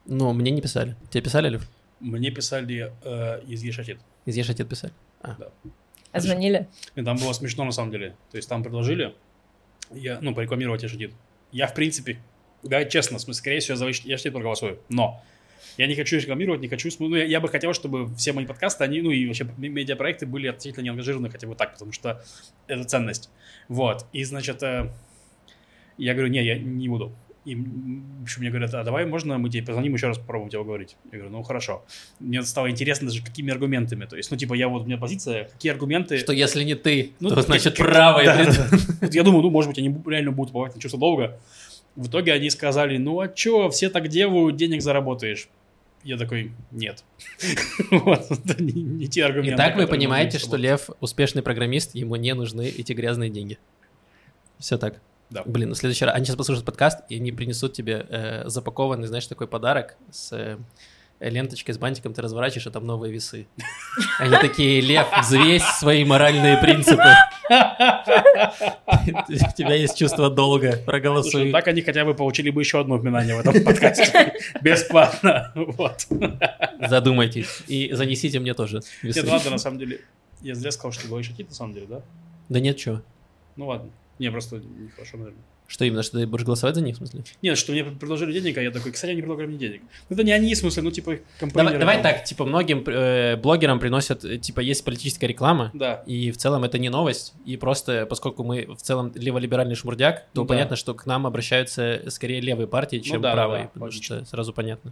Но мне не писали. Тебе писали, Лев? Мне писали э, из Ешатит. Из Ешатит писали? А. Да. А звонили? И там было смешно на самом деле. То есть там предложили, я, ну, порекламировать Эшедит. Я, в принципе, да, честно, в смысле, скорее всего, я за Эшедит проголосую. Но я не хочу рекламировать, не хочу... Ну, я, я бы хотел, чтобы все мои подкасты, они, ну, и вообще медиапроекты были относительно не ангажированы хотя бы так, потому что это ценность. Вот. И, значит, э, я говорю, не, я не буду. И, в общем, мне говорят, а давай, можно мы тебе позвоним еще раз, попробуем тебя уговорить? Я говорю, ну, хорошо. Мне стало интересно даже, какими аргументами. То есть, ну, типа, я вот, у меня позиция, какие аргументы... Что если не ты, Ну, то значит как- правый. да, да. Вот Я думаю, ну, может быть, они реально будут уповать на чувство долга. В итоге они сказали, ну, а чё, все так делают, денег заработаешь. Я такой, нет. Вот, это не не те аргументы. Итак, вы понимаете, что Лев успешный программист, ему не нужны эти грязные деньги. Все так. Да. Блин, в следующий раз они сейчас послушают подкаст, и они принесут тебе э, запакованный, знаешь, такой подарок с э, ленточкой, с бантиком, ты разворачиваешь, а там новые весы. Они такие, Лев, взвесь свои моральные принципы. У тебя есть чувство долга, проголосуй. ну, так они хотя бы получили бы еще одно упоминание в этом подкасте. Бесплатно. Вот. Задумайтесь и занесите мне тоже весы. Нет, ладно, на самом деле. Я зря сказал, что говоришь шутить, на самом деле, да? Да нет, что? Ну ладно. Не, просто нехорошо, наверное. Что именно, что ты будешь голосовать за них, в смысле? Нет, что мне предложили денег, а я такой, кстати, они предлагали мне денег. Ну, это не они, в смысле, ну, типа, компания. Давай, давай так, типа, многим э, блогерам приносят, э, типа, есть политическая реклама, Да. и в целом это не новость, и просто, поскольку мы в целом леволиберальный шмурдяк, то Да. понятно, что к нам обращаются скорее левые партии, чем Ну да, да, правые, да, потому логично. что сразу понятно.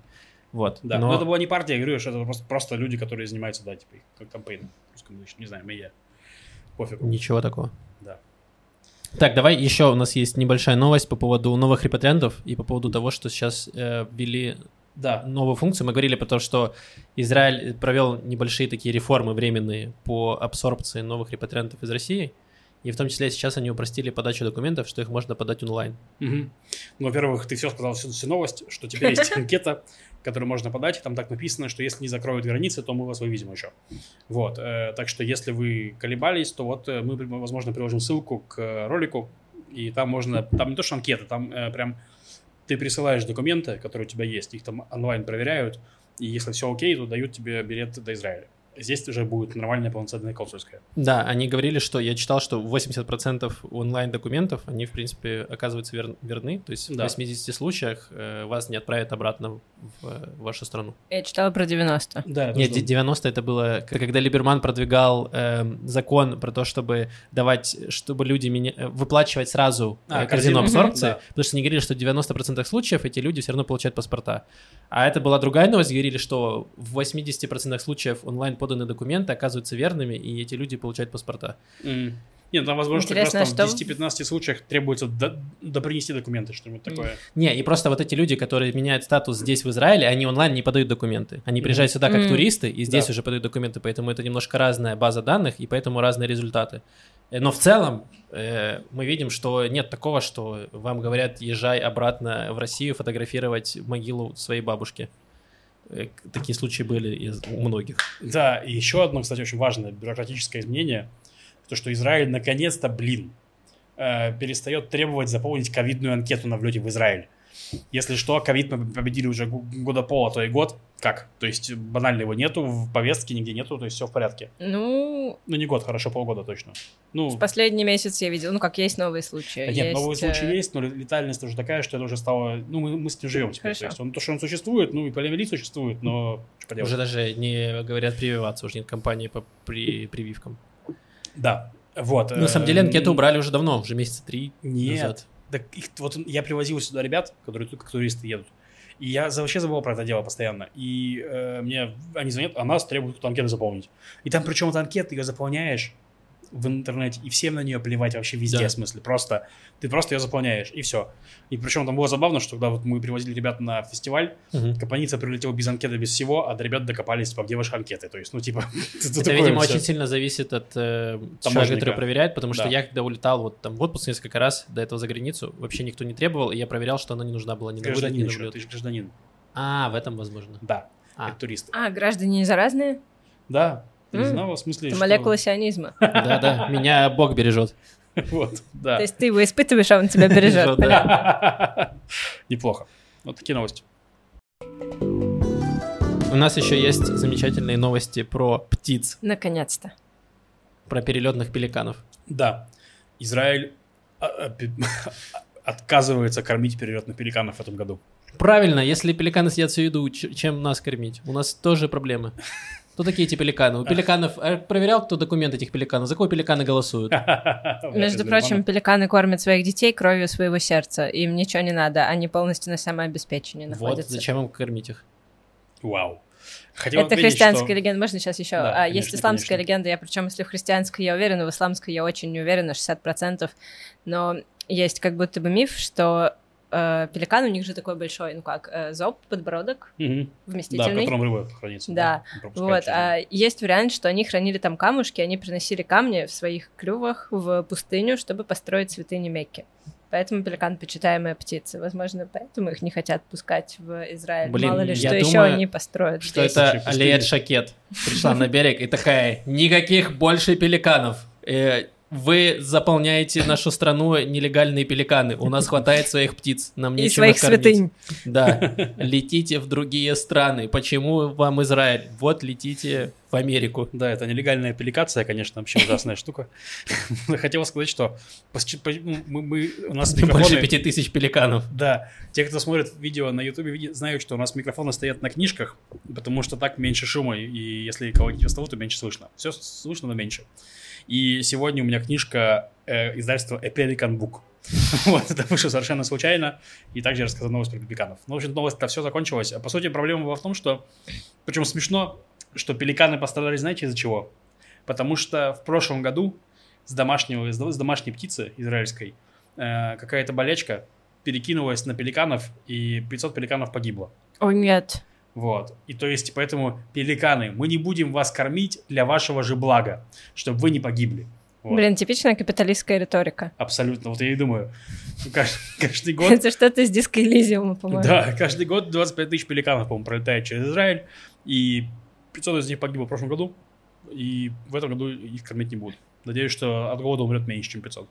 Вот. Да, но... но... это была не партия, я говорю, что это просто, просто люди, которые занимаются, да, типа, кампейном. русскоязычным, Не знаю, медиа. Пофигу. Ничего такого. Да. Так, давай еще у нас есть небольшая новость по поводу новых репатриантов и по поводу того, что сейчас э, ввели Да. новую функцию. Мы говорили про то, что Израиль провел небольшие такие реформы временные по абсорбции новых репатриантов из России. И в том числе сейчас они упростили подачу документов, что их можно подать онлайн. Мгм. Ну, во-первых, ты все сказал, всю, всю новость, что теперь есть анкета, которую можно подать, и там так написано, что если не закроют границы, то мы вас вывезем еще. Вот, э, так что если вы колебались, то вот э, мы, возможно, приложим ссылку к э, ролику, и там можно, там не то что анкета, там э, прям ты присылаешь документы, которые у тебя есть, их там онлайн проверяют, и если все окей, то дают тебе билет до Израиля. Здесь уже будет нормальная полноценная консульская. Да, они говорили, что я читал, что 80% онлайн-документов, они, в принципе, оказываются вер- верны. То есть Да. в 80 случаях э, вас не отправят обратно в э, вашу страну. Я читала про 90. Да, Нет, де- 90 это было, когда Либерман продвигал эм, закон про то, чтобы давать, чтобы люди меня, э, выплачивать сразу А, э, корзину корзину, абсорбции, да. потому что они говорили, что в 90% случаев эти люди все равно получают паспорта. А это была другая новость, говорили, что в 80% случаев онлайн поданные документы оказываются верными, и эти люди получают паспорта. М. Нет, там, возможно, что как Интересно, раз там что- в 10-15 случаях требуется до, допринести документы, что-нибудь такое. Не, и просто вот эти люди, которые меняют статус здесь, в Израиле, они онлайн не подают документы. Они приезжают сюда как Мгм. туристы, и здесь Да. уже подают документы, поэтому это немножко разная база данных, и поэтому разные результаты. Э, Но в целом э, мы видим, что нет такого, что вам говорят, езжай обратно в Россию фотографировать могилу своей бабушки. Э, Такие случаи были у многих. Да, и еще одно, кстати, очень важное бюрократическое изменение, то, что Израиль наконец-то, блин, э, перестает требовать заполнить ковидную анкету на влете в Израиль. Если что, ковид мы победили уже года пол, а то и год. Как? То есть банально его нету, в повестке нигде нету, то есть все в порядке. Ну, Ну, не год, хорошо, полгода точно. Ну, в последний месяц я видела, ну как есть новые случаи. да нет, есть, новые случаи э, есть, но летальность уже такая, что это уже стало... Ну, мы, мы с ним живем теперь. Хорошо. То есть он, то, что он существует, ну, и полиомиелит существует, но. Уже даже не говорят прививаться, уже нет кампании по при- прививкам. Да, вот. На самом деле э, анкету убрали уже давно, уже месяца три Нет. назад. Так их, вот я привозил сюда ребят, которые тут как туристы едут. И я вообще забывал про это дело постоянно. И э, мне они звонят, а нас требуют эту анкету заполнить. И там причем эта анкета, ее заполняешь в интернете, и всем на нее плевать вообще везде, Да. в смысле. Просто ты просто ее заполняешь, и все. И причем там было забавно, что когда вот мы привозили ребят на фестиваль, Мгм. Капаница прилетел без анкеты, без всего, а до ребят докопались, типа, где ваши анкеты? То есть, ну, типа, Это, видимо, очень сильно зависит от э, человека, который проверяет, потому что я, когда улетал вот там в отпуск несколько раз до этого за границу, вообще никто не требовал, и я проверял, что она не нужна была ни на вылет, ни Гражданин на влет. ты же гражданин. А, в этом возможно. Да, А, это туристы. А, граждане не заразные? Да, не знала, в смысле, Это что- молекула сионизма. да-да, меня Бог бережет. Вот, да. То есть ты его испытываешь, а он тебя бережет. Неплохо. Вот такие новости. У нас еще есть замечательные новости про птиц. Наконец-то. про перелетных пеликанов. Да, Израиль а, а, отказывается кормить перелетных пеликанов в этом году. Правильно, если пеликаны съедят всю еду, чем нас кормить? У нас тоже проблемы. Кто такие эти пеликаны? У пеликанов... а проверял, кто документ этих пеликанов? За кого пеликаны голосуют? Между прочим, пеликаны кормят своих детей кровью своего сердца. Им ничего не надо, они полностью на самообеспечении Вот находятся. зачем им кормить их? Вау. Хотел Это отметить, христианская что- легенда. Можно сейчас еще? Да, а, есть конечно, исламская конечно. легенда. Я причем, если в христианской я уверена, в исламской я очень не уверена, 60%. Но есть как будто бы миф, что э, пеликан у них же такой большой, ну как, э, зоб, подбородок Мгм. Да, в вместительный. котором рыба хранится. Да, пропускает Вот, через а есть вариант, что они хранили там камушки, они приносили камни в своих клювах в пустыню, чтобы построить святыни Мекки. Поэтому пеликан почитаемая птица. Возможно, поэтому их не хотят пускать в Израиль. Блин, Мало ли, я что еще думаю, они построят Что здесь. это. Алиет Шакет пришла на берег и такая, никаких больше пеликанов. Вы заполняете нашу страну нелегальные пеликаны. У нас хватает своих птиц. Нам И нечем своих их кормить». святынь. Да. Летите в другие страны. Почему вам Израиль? Вот летите в Америку. Да, это нелегальная аппликация, конечно, вообще ужасная штука. Хотел сказать, что по- мы, мы- у нас Больше микрофоны... пяти тысяч пеликанов. Да, те, кто смотрит видео на Ютубе, знают, что у нас микрофоны стоят на книжках, потому что так меньше шума, и если кого-нибудь вставут, то меньше слышно. Все слышно, но меньше. И сегодня у меня книжка э, издательства A Pelican Book. Вот, это вышло совершенно случайно, и также я рассказал новость про пеликанов. Ну, в общем, новость-то все закончилось. А по сути, проблема была в том, что, причем смешно, что пеликаны пострадали, знаете, из-за чего? Потому что в прошлом году с домашнего, с домашней птицы израильской э, какая-то болячка перекинулась на пеликанов, и 500 пеликанов погибло. О, нет. Вот. И то есть, поэтому, пеликаны, мы не будем вас кормить для вашего же блага, чтобы вы не погибли. Вот. Блин, типичная капиталистская риторика. Абсолютно. Вот я и думаю. кажд- Каждый год... Это что-то из диска Элизиума, по-моему. Да, каждый год 25 тысяч пеликанов, по-моему, пролетает через Израиль, и 500 из них погибло в прошлом году, и в этом году их кормить не будут. Надеюсь, что от голода умрет меньше, чем 500.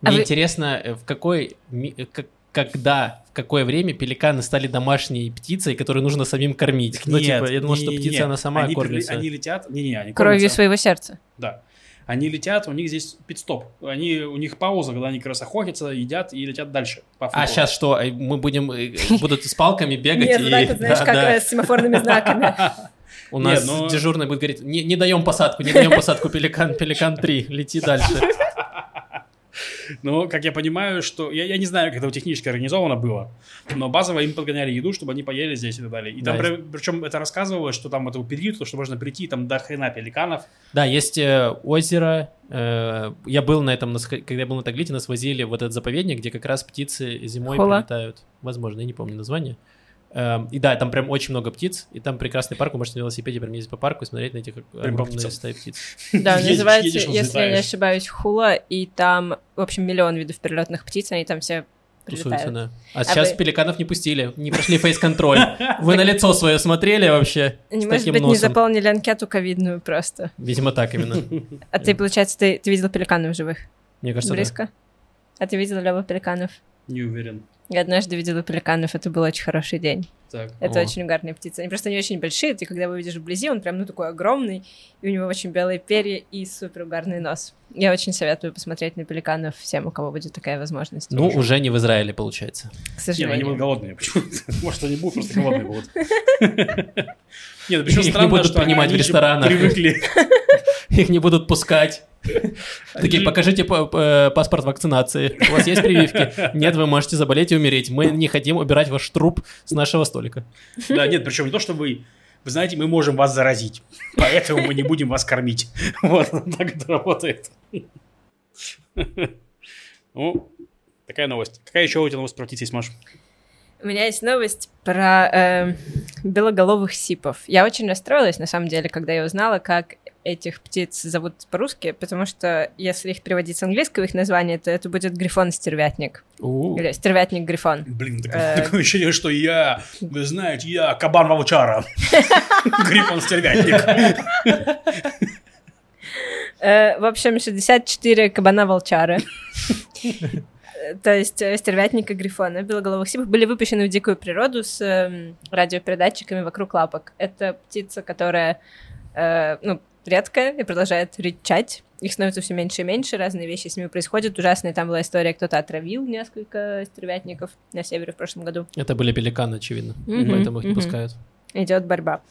Мне А вы- интересно, э, в какой... э, как- Когда, в какое время пеликаны стали домашней птицей, которую нужно самим кормить? ну, типа, я думал, что не- птица, не. она сама они, кормится. Они летят, не-не, они Кровью кормятся. своего сердца. Да. Они летят, у них здесь пит-стоп. Они, у них пауза, когда они как раз охотятся, едят и летят дальше. А сейчас что, э, мы будем, э, будут с палками бегать Нет, и... так знаешь, как э, с семафорными знаками. У Нет, нас ну- дежурный будет говорить, не, не даем посадку, не даем посадку, пеликан, пеликан 3, лети дальше. Ну, как я понимаю, что... Я, я не знаю, как это технически организовано было, но базово им подгоняли еду, чтобы они поели здесь и так далее. И там, Да, при- причем это рассказывалось, что там это период, что можно прийти там до хрена пеликанов. Да, есть э, озеро, э, я был на этом, когда я был на Таглите, нас возили в этот заповедник, где как раз птицы зимой Хула. прилетают. Возможно, я не помню название. Эм, И да, там прям очень много птиц, и там прекрасный парк, вы можете на велосипеде прям ездить по парку и смотреть на этих огромные птиц. стаи птиц. Да, называется, если я не ошибаюсь, Хула, и там, в общем, миллион видов перелетных птиц, они там все Тусуются, да. А сейчас вы- пеликанов не пустили, не прошли фейс-контроль. Вы на лицо свое смотрели вообще? С может быть, не заполнили анкету ковидную просто. Видимо, так именно. А ты, получается, ты, видел пеликанов живых? Мне кажется. Близко? А ты видел Лёва пеликанов? Не уверен. Я однажды видела пеликанов, это был очень хороший день. Так. Это О. очень угарные птицы. Они просто не очень большие, ты когда его видишь вблизи, он прям, ну, такой огромный, и у него очень белые перья и супер угарный нос. Я очень советую посмотреть на пеликанов всем, у кого будет такая возможность. Ну, уже не в Израиле, получается. к Не, ну они сожалению. будут голодные. Почему? Может, они будут просто голодные будут. Нет, причем Их не странно, будут что они- принимать в они же ресторанах. Привыкли. Их не будут пускать. Такие, покажите э, паспорт вакцинации. У вас есть прививки? Нет, вы можете заболеть и умереть. Мы не хотим убирать ваш труп с нашего столика. Да, нет, причем не то, что вы... Вы знаете, мы можем вас заразить, поэтому мы не будем вас кормить. Вот, так это работает. Ну, такая новость. Какая еще у тебя новость про птиц есть, Маш? У меня есть новость про э, белоголовых сипов. Я очень расстроилась, на самом деле, когда я узнала, как этих птиц зовут по-русски, потому что если их переводить с английского их название, то это будет грифон-стервятник. Или стервятник-грифон. Блин, Э. такое ощущение, что я, вы знаете, я кабан волчара. Грифон стервятник. Э, в общем, 64 кабана-волчары. Э, То есть стервятника грифона, белоголовых сипов были выпущены в дикую природу с эм, радиопередатчиками вокруг лапок. Это птица, которая, ну, редкое и продолжает рычать. Их становится все меньше и меньше, разные вещи с ними происходят. Ужасные там была история, кто-то отравил несколько стервятников на севере в прошлом году. Это были пеликаны, очевидно, Мгм, поэтому их не мгм. пускают. Идет борьба.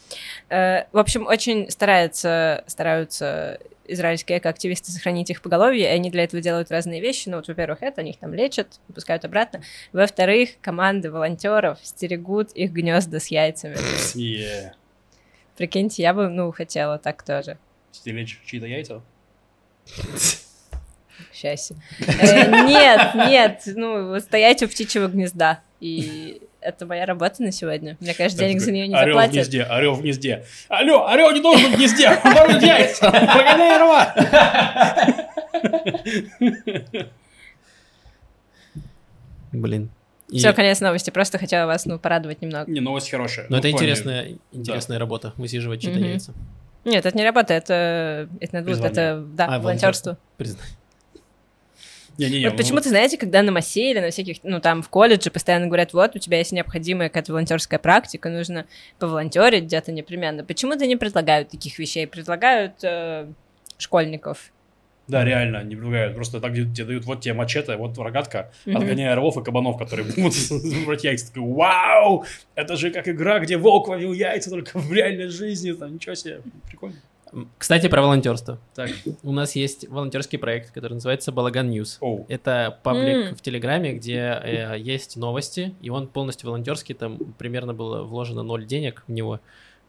Э, В общем, очень стараются, стараются израильские экоактивисты сохранить их поголовье, и они для этого делают разные вещи. Ну, вот, во-первых, это, они их там лечат, выпускают обратно. Во-вторых, команды волонтеров стерегут их гнезда с яйцами. Е. Прикиньте, я бы, ну, хотела так тоже. Стеречь чьи-то яйца? Счастье. Э, Нет, нет, ну, стоять у птичьего гнезда. И это моя работа на сегодня. Мне, конечно, денег за нее не орел в заплатят. гнезде, орел в гнезде. Алло, орел не должен быть в гнезде, он должен яйца. Прогоняй орла. Блин. И- Все, конец новости. Просто хотела вас, ну, порадовать немного. Не, новость хорошая. Но Ну, это в плане- интересная, интересная работа, высиживать чьи-то Мгм. яйца. Нет, это не работа, это, это, надо- Призвание. это да, А, волонтерство. Признай. Не-не-не, Вот ну, почему-то, знаете, когда на массе или на всяких, ну, там, в колледже постоянно говорят, вот, у тебя есть необходимая какая-то волонтерская практика, нужно поволонтерить где-то непременно. Почему-то не предлагают таких вещей, предлагают э, школьников. Да, реально, не предлагают. Просто так тебе дают, вот тебе мачете, вот рогатка, отгоняя орлов и кабанов, которые будут брать яйца. Такой, вау, это же как игра, где волк ловил яйца только в реальной жизни. Там, ничего себе, прикольно. Кстати, про волонтерство. Так, У нас есть волонтерский проект, который называется Балаган News. Это паблик М. в Телеграме, где э, есть новости, и он полностью волонтерский, там примерно было вложено ноль денег в него.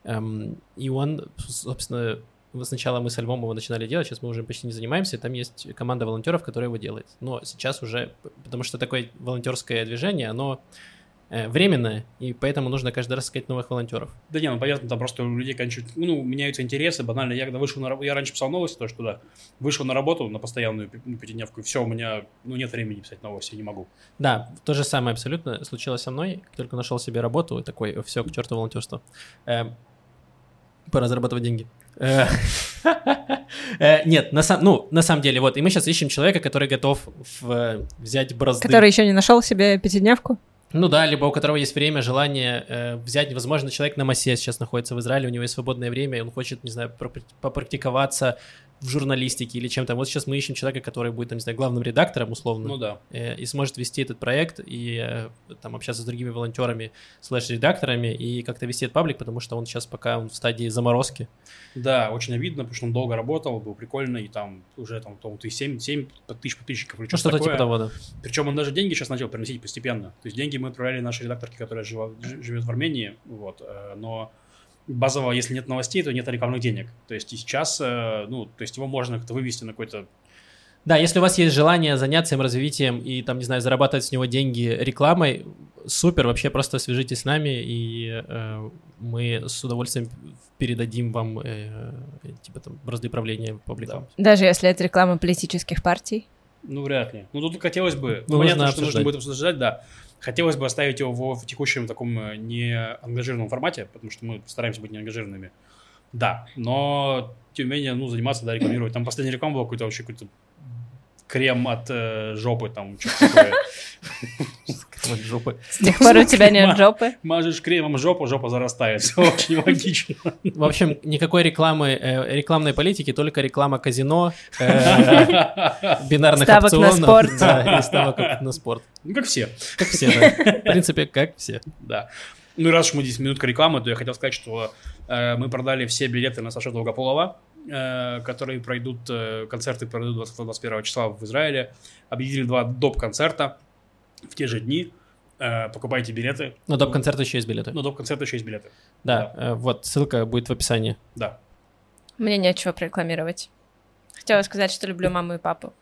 Эм, и он, собственно, сначала мы со Львом его начинали делать, сейчас мы уже почти не занимаемся, и там есть команда волонтеров, которая его делает. Но сейчас уже, потому что такое волонтерское движение, оно э, временное, и поэтому нужно каждый раз искать новых волонтеров. Да не, ну понятно, там просто у людей кончают, ну, меняются интересы, банально. Я когда вышел на работу, я раньше писал новости тоже туда, вышел на работу, на постоянную ну, пятидневку, и все, у меня, ну, нет времени писать новости, не могу. Да, то же самое абсолютно случилось со мной, только нашел себе работу, и такой, все, к черту волонтерство. Эм, Пора зарабатывать деньги. Э, э, Нет, на сам- ну, на самом деле, вот, и мы сейчас ищем человека, который готов в- взять бразды. Который еще не нашел себе пятидневку. Ну да, либо у которого есть время, желание э, взять, возможно, человек на массе сейчас находится в Израиле, у него есть свободное время, и он хочет, не знаю, попрактиковаться в журналистике или чем-то. Вот сейчас мы ищем человека, который будет, там, не знаю, главным редактором, условно Ну да. э, и сможет вести этот проект и э, там общаться с другими волонтерами слэш-редакторами и как-то вести этот паблик, потому что он сейчас пока он в стадии заморозки. Да, очень обидно, потому что он долго работал, был прикольно, и там уже там, по-моему, ты 7, 7 тысяч подписчиков или Ну, что-то что-то такое. типа того, да. Причем он даже деньги сейчас начал приносить постепенно. То есть деньги мы отправляли нашей редакторке, которая жива- жи- живет в Армении, вот, э, но базово, если нет новостей, то нет рекламных денег. То есть и сейчас, э, ну, то есть его можно как-то вывести на какой-то... Да, если у вас есть желание заняться им развитием и там, не знаю, зарабатывать с него деньги рекламой, супер, вообще просто свяжитесь с нами, и э, мы с удовольствием передадим вам э, типа там бразды правления пабликом. Даже если это реклама политических партий. Ну, вряд ли. Ну, тут хотелось бы... Ну, понятно, нужно что нужно будет обсуждать, да. Хотелось бы оставить его в, текущем таком э, не ангажированном формате, потому что мы стараемся быть не ангажированными. Да, но, тем не менее, ну, заниматься, да, рекламировать. Там последняя реклама была какой-то вообще какой-то крем от э, жопы, там, что-то такое. Вот жопы. С тех пор у тебя нет жопы. Мажешь кремом жопу, жопа зарастает. Все очень логично. В общем, никакой рекламы, э, рекламной политики, только реклама казино, э, бинарных Ставок на опционов. спорт. Да, и ставок на спорт. Ну, как все. Как все, да. В принципе, как все. Да. Ну и раз уж мы здесь минутка рекламы, то я хотел сказать, что э, мы продали все билеты на Сашу Долгополова, которые пройдут, э, концерты пройдут 20-21 числа в Израиле. Объявили два доп-концерта в те же дни. Э, покупайте билеты. Но доп. концерта еще есть билеты. Ну, доп-концерта еще есть билеты. Да, э, вот, ссылка будет в описании. Да. Мне нечего прорекламировать. Хотела сказать, что люблю маму и папу.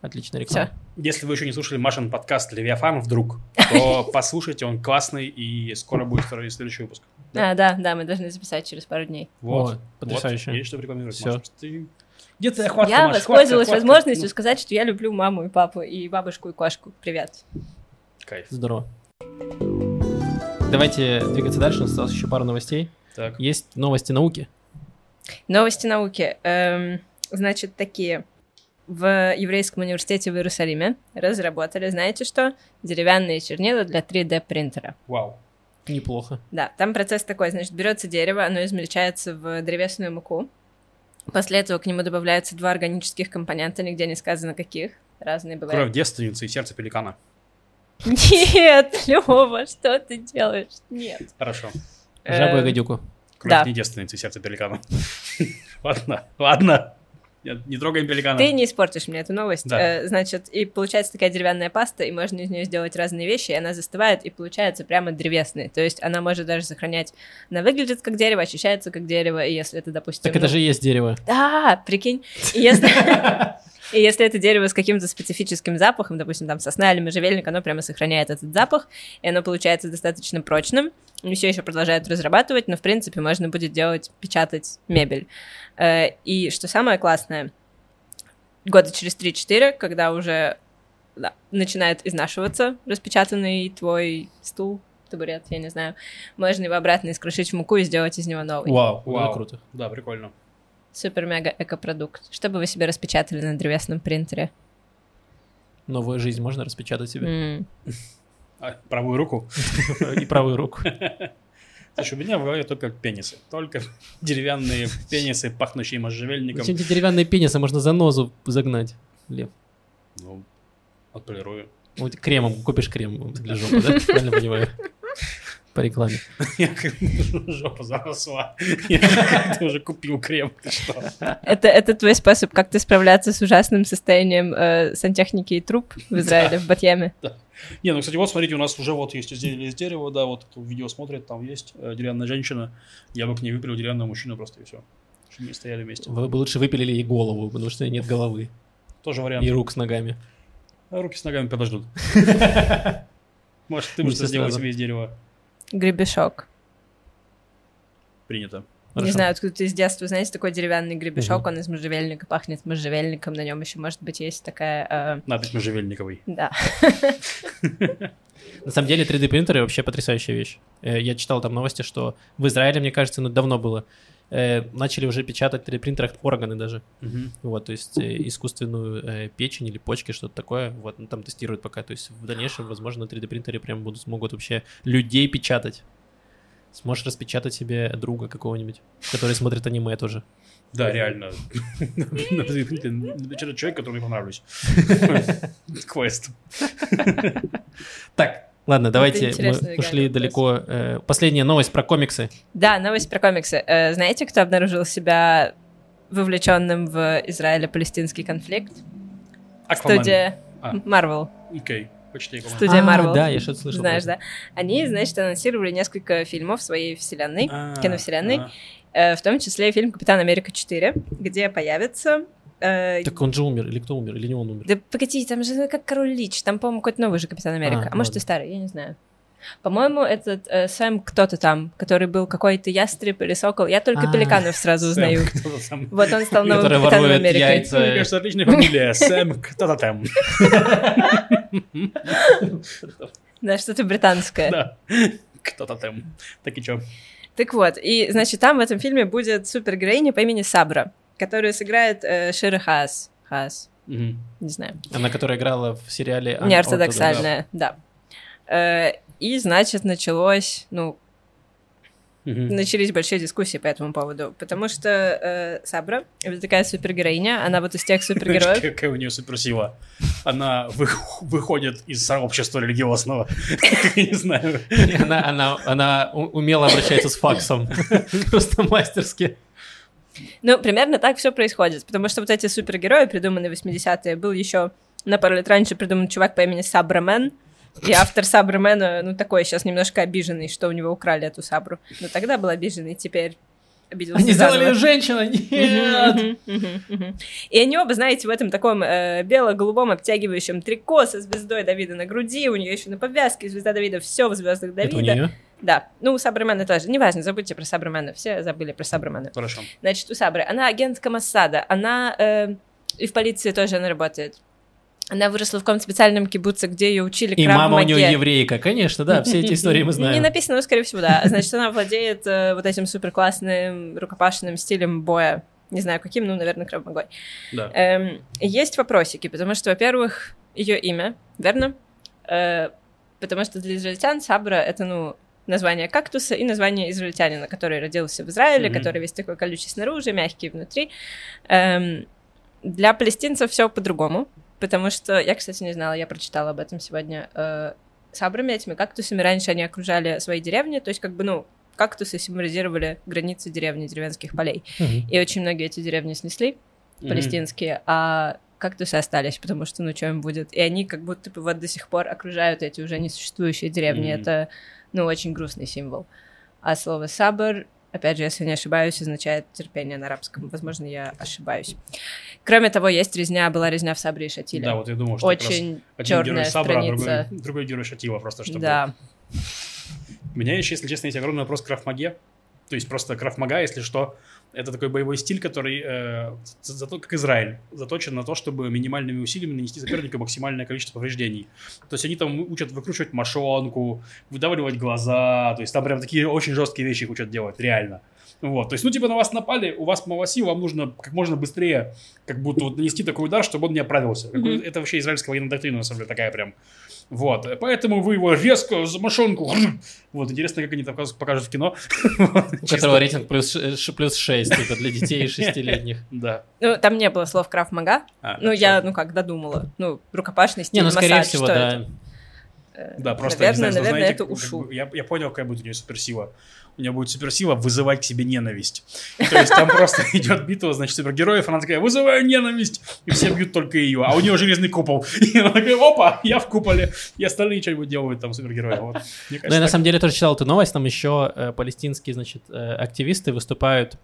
Отличная реклама. Всё. Если вы еще не слушали Машин подкаст «Левиафан» вдруг, то послушайте, он классный, и скоро будет второй следующий выпуск. А, да, да, мы должны записать через пару дней. Вот. О, потрясающе. Вот, есть что рекламировать. Всё. Маша. Ты- Где твоя хватка, я Маша? воспользовалась Хватка, хватка. возможностью сказать, что я люблю маму и папу, и бабушку и кошку. Привет. Ну, Кайф. Здорово. Давайте двигаться дальше, у нас осталось еще пару новостей. Так. Есть новости науки. Новости науки. Эм, значит, такие. В Еврейском университете в Иерусалиме разработали, знаете что? Деревянные чернила для 3D принтера. Вау. Неплохо. Да, там процесс такой, значит, берется дерево, оно измельчается в древесную муку, После этого к нему добавляются два органических компонента, нигде не сказано каких. Разные бывают. Кровь девственницы и сердце пеликана. Нет, Лёва, что ты делаешь? Нет. Хорошо. Жабу и Эм, гадюку. Кровь Да. не девственницы и сердце пеликана. Ладно, ладно. Нет, Не трогаем пеликана. Ты не испортишь мне эту новость. Да. Э, Значит, и получается такая деревянная паста, и можно из нее сделать разные вещи, и она застывает, и получается прямо древесной. То есть она может даже сохранять... Она выглядит как дерево, ощущается как дерево, и если это, допустим... Так это ну, же и есть дерево. Да, прикинь. И если... И если это дерево с каким-то специфическим запахом, допустим, там сосна или можжевельник, оно прямо сохраняет этот запах, и оно получается достаточно прочным. И все еще продолжают разрабатывать, но, в принципе, можно будет делать, печатать мебель. Э, И что самое классное, года через 3-4, когда уже да, начинает изнашиваться распечатанный твой стул, табурет, я не знаю, можно его обратно искрушить в муку и сделать из него новый. Вау, Вау. круто. Да, прикольно. Супер-мега-экопродукт. Что бы вы себе распечатали на древесном принтере? Новую жизнь можно распечатать себе. А, правую руку. И правую руку. Слушай, у меня в голове только пенисы. Только деревянные пенисы, пахнущие можжевельником. Зачем тебе деревянные пенисы? Можно за нозу загнать. Лев. Ну, отполирую. Вот кремом, купишь крем для жопы, да? Правильно понимаю? По рекламе. Я как жопа заросла. Я уже купил крем. Ты что? Это, это твой способ как-то справляться с ужасным состоянием э, сантехники и труб в Израиле, в Батьяме. Не, ну, кстати, вот смотрите, у нас уже вот есть изделие из дерева, да, вот кто видео смотрит, там есть э, деревянная женщина. Я бы к ней выпилил деревянного мужчину просто и все. Чтобы не стояли вместе. Вы бы лучше выпилили ей голову, потому что нет головы. Тоже вариант. И рук с ногами. А руки с ногами подождут. Может, ты сделал сразу. себе из дерева. Гребешок. Принято. Не Хорошо. знаю, откуда ты из детства, знаете, такой деревянный гребешок, Мгм. он из можжевельника, пахнет можжевельником, на нем еще, может быть, есть такая... э, Надпись можжевельниковой. да. На самом деле 3D принтеры вообще потрясающая вещь. Э, Я читал там новости, что в Израиле, мне кажется, ну давно было, э, начали уже печатать в 3D принтерах органы даже. Мгм. Вот, то есть э, искусственную э, печень или почки, что-то такое. Вот, ну, там тестируют пока. То есть в дальнейшем, возможно, на 3D принтере прям будут, смогут вообще людей печатать. Сможешь распечатать себе друга какого-нибудь, который смотрит аниме тоже. Да, реально. Человек, которому я понравлюсь. Квест. Так, ладно, давайте, мы ушли вопрос. далеко. Э, Последняя новость про комиксы. Да, новость про комиксы. Э, знаете, кто обнаружил себя вовлеченным в Израиле-палестинский конфликт? Аквамен. Студия А. Marvel. Окей, почти Аквамен. Студия А, Marvel. да, я что-то слышал. Знаешь, да? Они, значит, анонсировали несколько фильмов своей вселенной, А, киновселенной, а. э, в том числе и фильм «Капитан Америка 4», где появится... э. Так он же умер, или кто умер, или не он умер? Да погоди, там же как Король Лич, там, по-моему, какой-то новый же Капитан Америка. А, А, может, и старый, я не знаю. По-моему, этот э, Сэм кто-то там, который был какой-то ястреб или сокол. Я только А, пеликанов сразу узнаю. Вот он стал новым Капитаном Америки. яйца. Мне кажется, отличная фамилия. Сэм кто-то там. Да, что-то британское. Да. Кто-то там. Так и чё? Так вот, и, значит, там в этом фильме будет супергероиня по имени Сабра, которую сыграет э, Шира Хаас. Хаас, Мгм. не знаю. Она, которая играла в сериале Неортодоксальная, да. Э, и, значит, началось, ну, Мгм. начались большие дискуссии по этому поводу, потому что э, Сабра — это такая супергероиня, она вот из тех супергероев, Какая у нее суперсила. Она вы- выходит из сообщества религиозного. Я не знаю. Она, она, она у- умело обращается с факсом. Просто мастерски. Ну, примерно так все происходит, потому что вот эти супергерои, придуманные в 80-е, был еще на пару лет раньше придуман чувак по имени Сабрамен, и автор Сабрамена, ну, такой сейчас немножко обиженный, что у него украли эту Сабру. Но тогда был обиженный, теперь обиделся Они заново. сделали женщину, нет! И они оба, знаете, в этом таком э, бело-голубом обтягивающем трико со звездой Давида на груди, у нее еще на повязке звезда Давида, все в звездах Это у Давида. нее? Да, ну, у Сабрамена тоже. Неважно, забудьте про Сабрамена, все забыли про Сабрамена. Хорошо. Значит, у Сабры. Она агентка Моссада. Она э, и в полиции тоже она работает. Она выросла в каком-то специальном кибуце, где ее учили И мама у нее еврейка, конечно, да, все эти истории мы Не знаем. написано, но, скорее всего, да. Значит, она владеет э, вот этим супер классным рукопашным стилем боя. Не знаю, каким, ну, наверное, кровмогой. Да. Эм, есть вопросики, потому что, во-первых, ее имя, верно? Э, потому что для израильтян Сабра — это, ну, название кактуса и название израильтянина, который родился в Израиле, Мгм. который весь такой колючий снаружи, мягкий внутри. Эм, для палестинцев все по-другому, потому что я, кстати, не знала, я прочитала об этом сегодня. Э, сабрами этими кактусами раньше они окружали свои деревни, то есть как бы, ну, кактусы символизировали границы деревни, деревенских полей. Мгм. И очень многие эти деревни снесли, Мгм. палестинские, а кактусы остались, потому что, ну, что им будет? И они как будто бы вот до сих пор окружают эти уже несуществующие деревни. Мгм. Это, ну, очень грустный символ. А слово «сабр», опять же, если не ошибаюсь, означает терпение на арабском. Возможно, я ошибаюсь. Кроме того, есть резня, была резня в Сабре и Шатиле. Да, вот я думал, что очень черная Сабра, а страница. другой, другой герой Шатила, просто чтобы... Да. У меня еще, если честно, есть огромный вопрос к Крафмаге. То есть просто Крафмага, если что, это такой боевой стиль, который, э, за- зато, как Израиль, заточен на то, чтобы минимальными усилиями нанести сопернику максимальное количество повреждений. То есть они там учат выкручивать мошонку, выдавливать глаза, то есть там прям такие очень жесткие вещи их учат делать, реально. Вот, то есть, ну, типа, на вас напали, у вас Маваси, вам нужно как можно быстрее, как будто вот нанести такой удар, чтобы он не оправился. Мгм. Это вообще израильская военная доктрина, на самом деле, такая прям. Вот, поэтому вы его резко за мошонку. Вот, интересно, как они там покажут- в кино. У которого рейтинг плюс, плюс 6, типа для детей шестилетних. Да. Ну, там не было слов «краф мага». А, Ну, я, ну как, додумала. Ну, рукопашный стиль, Не, ну скорее массаж, всего, что да. Э, Да, просто, наверное, не знаю, наверное, знаете, это как ушу. бы я, я понял, какая будет у нее суперсила. У нее будет суперсила вызывать к себе ненависть. То есть там просто идет битва, значит, супергероев, она такая, вызываю ненависть, и все бьют только ее, а у нее железный купол. И она такая, опа, я в куполе, и остальные что-нибудь делают там супергерои. Вот. Ну, я на самом деле тоже читал эту новость, там еще э, палестинские, значит, э, активисты выступают,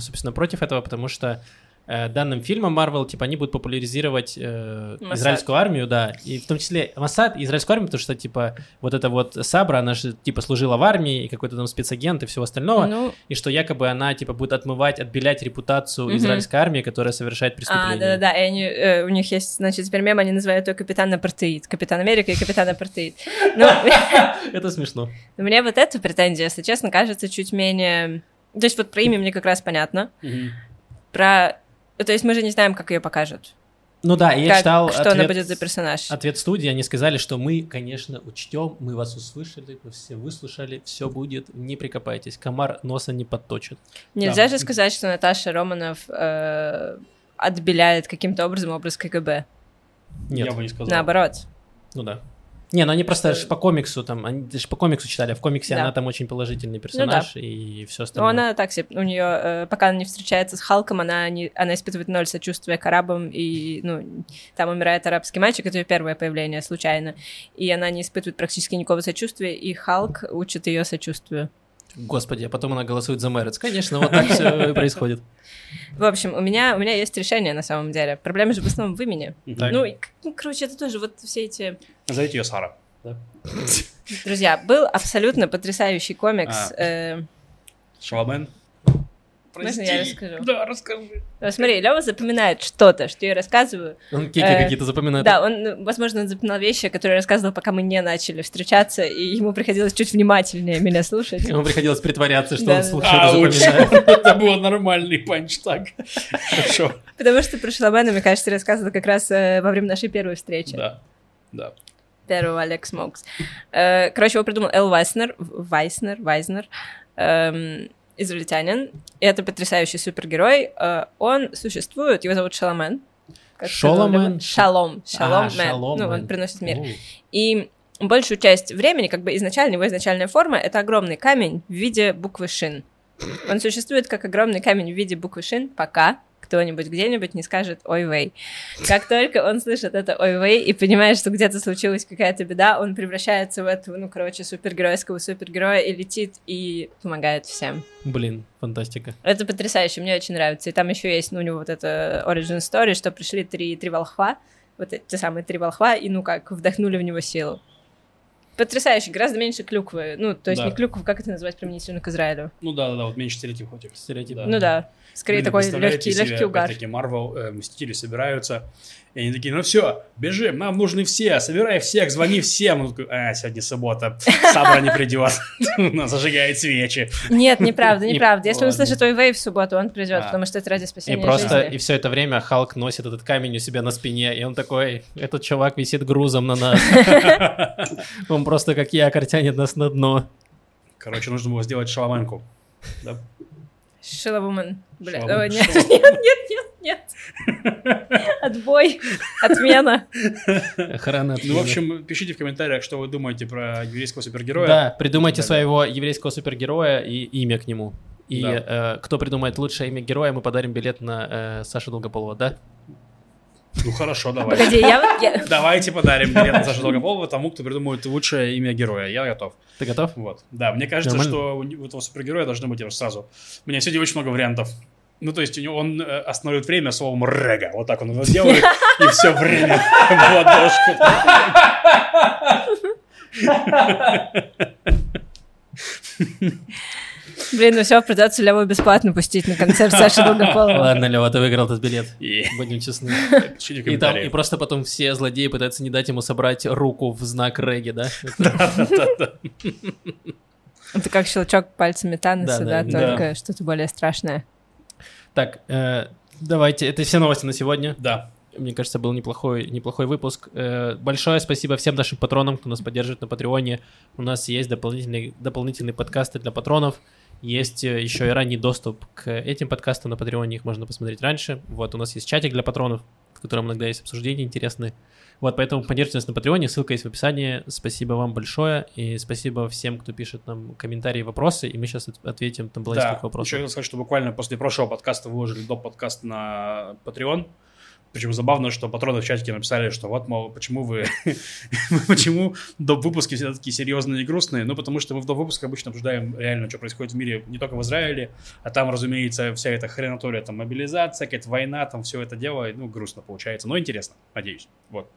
собственно, против этого, потому что данным фильмом Marvel, типа, они будут популяризировать э, Моссад. израильскую армию, да, и в том числе Масад и израильскую армию, потому что, типа, вот эта вот Сабра, она же, типа, служила в армии, и какой-то там спецагент и всего остального, Ну, и что якобы она, типа, будет отмывать, отбелять репутацию Мгм. израильской армии, которая совершает а, преступления. да-да-да, и они, э, у них есть, значит, теперь мем, они называют ее Капитан Апартеид. Капитан Америка и Капитан Апартеид. Ну, Это смешно. мне вот эта претензия, если честно, кажется чуть менее... То есть вот про имя мне как раз понятно. Про... То есть мы же не знаем, как ее покажут. Ну да, я Как- читал что она ответ- будет за персонаж. Ответ студии, они сказали, что мы, конечно, учтем, мы вас услышали, мы все выслушали, все будет, не прикопайтесь, комар носа не подточит. Нельзя Да. же сказать, что Наташа Романов э, отбеляет каким-то образом образ КГБ. Нет, Я бы не сказал. Наоборот. ну да. Не, ну они просто ж по комиксу там, они же по комиксу читали, а в комиксе Да. Ну она там очень положительный персонаж и все Но остальное. она так себе, у нее, пока она не встречается с Халком, она, не, она испытывает ноль сочувствия к арабам, и, ну, там умирает арабский мальчик, это ее первое появление случайно, и она не испытывает практически никакого сочувствия, и Халк учит ее сочувствию. Господи, а потом она голосует за Мэрец. Конечно, вот так все и происходит. В общем, у меня, у меня есть решение на самом деле. Проблема же в основном в имени. Ну, ну, короче, это тоже вот все эти... Назовите ее Сара. Друзья, был абсолютно потрясающий комикс. А. Шаломен. Можно я расскажу? Да, расскажи. э, смотри, Лева запоминает что-то, что я рассказываю. Он кеки Э, какие-то запоминает. Да, он, ну, возможно, он запоминал вещи, которые рассказывал, пока мы не начали встречаться, и ему приходилось чуть внимательнее меня слушать. Ему приходилось притворяться, что Да, он да. слушает и Ouch. запоминает. Это был нормальный панч так. Хорошо. Потому что про Шаломена, мне кажется, рассказывал как раз э, во время нашей первой встречи. Да. Да. Первого Алекс Смокс. Э, короче, его придумал Эл Вайснер, Вайснер, Вайзнер, эм, израильтянин. И это потрясающий супергерой. Э, он существует, его зовут Шаломен. Лева. Шалом. Шалом А. Шалом Ну, он приносит мир. О. И большую часть времени, как бы изначально, его изначальная форма — это огромный камень в виде буквы «шин». Он существует как огромный камень в виде буквы «шин», пока кто-нибудь где-нибудь не скажет «ой вей». Как только он слышит это «ой вей» и понимает, что где-то случилась какая-то беда, он превращается в этого, ну, короче, супергеройского супергероя и летит и помогает всем. Блин, фантастика. Это потрясающе, мне очень нравится. И там еще есть, ну, у него вот эта origin story, что пришли три, три волхва, вот эти самые три волхва, и, ну, как, вдохнули в него силу. Потрясающе, гораздо меньше клюквы. Ну, то есть Да. не клюкву, как это называть применительно к Израилю? Ну да, да, да, вот меньше стереотипов этих. Стереотип. Да. Ну да, скорее Блин, такой легкий, себе, легкий угар. Опять-таки, Марвел, э, Мстители собираются, и они такие, ну все, бежим, нам нужны все, собирай всех, звони всем. Он такой, а, сегодня суббота, Сабра не придет, она зажигает свечи. Нет, неправда, Не- неправда. Если он услышит ой вей в субботу, он придет, А. потому что это ради И спасения просто, жизни. и все это время Халк носит этот камень у себя на спине, и он такой, этот чувак висит грузом на нас. Он просто как якорь тянет нас на дно. Короче, нужно было сделать шаломенку. Да? Шиловумен. Бля, Шаломен. о, нет, нет, нет, нет, нет. Отбой, отмена. Охрана Ну, в общем, пишите в комментариях, что вы думаете про еврейского супергероя. Да, придумайте своего еврейского супергероя и имя к нему. И Да. э, кто придумает лучшее имя героя, мы подарим билет на э, Сашу Долгополова, да? Ну, хорошо, давай. Погоди, я, я- Давайте подарим билет на Сашу Долгополова тому, кто придумает лучшее имя героя. Я готов. Ты готов? Вот. Да, мне кажется, Нормально. что у него- у этого супергероя должно быть сразу. У меня сегодня очень много вариантов. Ну, то есть у него он э, остановит время словом «рега». Вот так он его сделает, и все время в ладошку. Блин, ну все, придется Леву бесплатно пустить на концерт Саши Долгополова. Ладно, Лева, ты выиграл этот билет. Будем честны. И, там, и просто потом все злодеи пытаются не дать ему собрать руку в знак регги, да? Это- как щелчок пальцами Таноса, да, только что-то более страшное. Так, э, давайте, это все новости на сегодня. Да. Мне кажется, был неплохой, неплохой выпуск. Э, большое спасибо всем нашим патронам, кто нас поддерживает на Патреоне. У нас есть дополнительные, дополнительные подкасты для патронов. Есть э, еще и ранний доступ к этим подкастам на Патреоне, их можно посмотреть раньше. Вот, у нас есть чатик для патронов, в котором иногда есть обсуждения интересные. Вот, поэтому поддержите нас на Патреоне, ссылка есть в описании. Спасибо вам большое, и спасибо всем, кто пишет нам комментарии вопросы, и мы сейчас ответим там было Да, несколько еще вопросов. хотел сказать, что буквально после прошлого подкаста выложили доп. подкаст на Patreon. Причем забавно, что патроны в чатике написали, что вот, мол, почему вы... почему доп. выпуски все такие серьезные и грустные? Ну, потому что мы в доп. выпусках обычно обсуждаем реально, что происходит в мире, не только в Израиле, а там, разумеется, вся эта хренатория, там, мобилизация, какая-то война, там, все это дело, ну, грустно получается, но интересно, надеюсь. Вот.